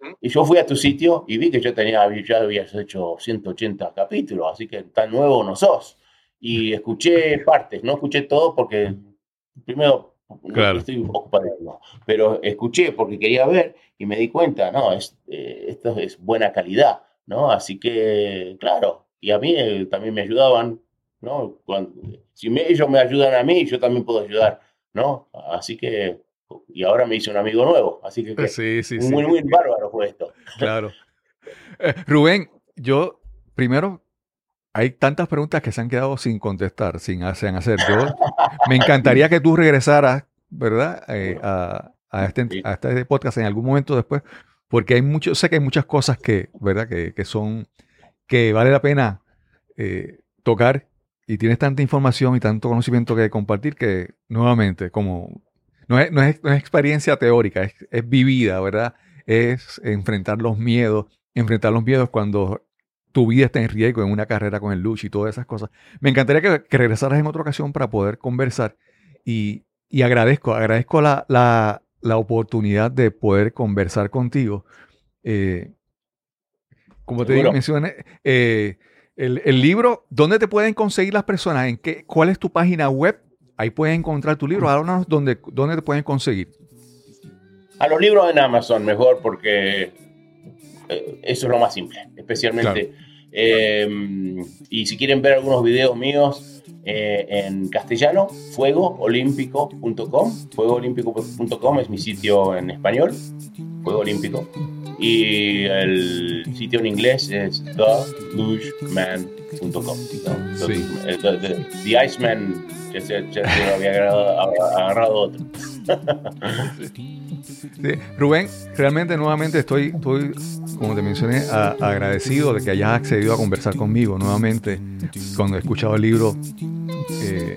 Mm, y yo fui a tu sitio y vi que yo tenía, ya habías hecho 180 capítulos, así que tan nuevo no sos. Y escuché partes, no escuché todo porque primero no Claro. estoy ocupado, pero escuché porque quería ver y me di cuenta, no, es, eh, esto es buena calidad, ¿no? Así que, claro, y a mí eh, también me ayudaban, ¿no? Cuando, si me- ellos me ayudan a mí, yo también puedo ayudar, ¿no? Así que, y ahora me hice un amigo nuevo, así que, que <laughs> sí, sí, sí. muy, muy bárbaro fue esto. Claro. Eh, Rubén, yo primero hay tantas preguntas que se han quedado sin contestar, sin, sin hacer. Yo me encantaría que tú regresaras, ¿verdad? Eh, a, a este, a este podcast en algún momento después, porque hay mucho, sé que hay muchas cosas que, ¿verdad? Que, que son, que vale la pena eh, tocar y tienes tanta información y tanto conocimiento que compartir que nuevamente, como no es, no es, no es experiencia teórica, es, es vivida, ¿verdad? Es enfrentar los miedos, enfrentar los miedos cuando tu vida está en riesgo en una carrera con el luch y todas esas cosas. Me encantaría que, que regresaras en otra ocasión para poder conversar y, y agradezco, agradezco la, la, la oportunidad de poder conversar contigo. Eh, como te Seguro. mencioné, eh, el, el libro, ¿dónde te pueden conseguir las personas? ¿En qué, ¿Cuál es tu página web? Ahí pueden encontrar tu libro. Háblanos dónde, dónde te pueden conseguir. A los libros en Amazon mejor porque eso es lo más simple, especialmente. eh, y si quieren ver algunos videos míos eh, en castellano, fuegoolímpico.com. Fuegoolímpico.com es mi sitio en español, Fuego Olímpico. Y el sitio en inglés es thelugeman.com. ¿no? Sí. The, the- the- the Iceman, ya se, ya se había agarrado, agarrado otro. <laughs> Rubén, realmente nuevamente estoy, estoy como te mencioné, agradecido de que hayas accedido a conversar conmigo nuevamente. Cuando he escuchado el libro, eh,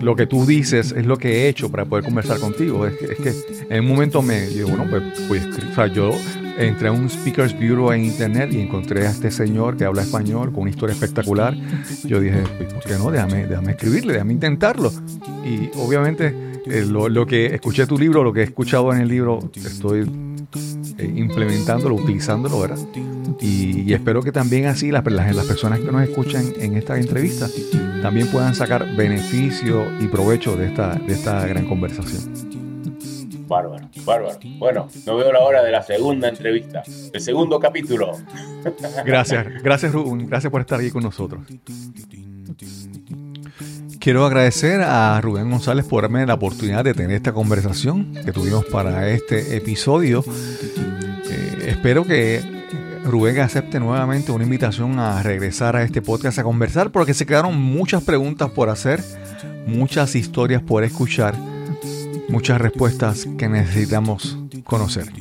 lo que tú dices es lo que he hecho para poder conversar contigo. Es que, es que en un momento me digo, bueno, pues, pues o sea, yo entré a un Speakers Bureau en internet y encontré a este señor que habla español con una historia espectacular. Yo dije, pues, ¿por qué no? Déjame, déjame escribirle, déjame intentarlo. Y obviamente eh, lo, que escuché tu libro, lo que he escuchado en el libro, estoy eh, implementándolo, utilizándolo, ¿verdad? Y, espero que también así las, las, personas que nos escuchan en esta entrevista también puedan sacar beneficio y provecho de esta, de esta gran conversación. Bárbaro, bárbaro. Bueno, no veo la hora de la segunda entrevista, el segundo capítulo. Gracias, gracias Rubén, gracias por estar aquí con nosotros. Quiero agradecer a Rubén González por darme la oportunidad de tener esta conversación que tuvimos para este episodio. Eh, espero que Rubén acepte nuevamente una invitación a regresar a este podcast a conversar porque se quedaron muchas preguntas por hacer, muchas historias por escuchar muchas respuestas que necesitamos conocer.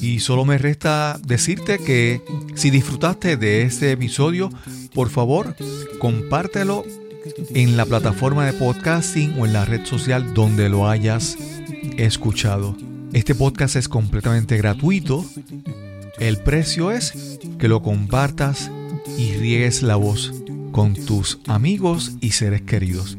Y solo me resta decirte que si disfrutaste de este episodio, por favor, compártelo en la plataforma de podcasting o en la red social donde lo hayas escuchado. Este podcast es completamente gratuito. El precio es que lo compartas y riegues la voz con tus amigos y seres queridos.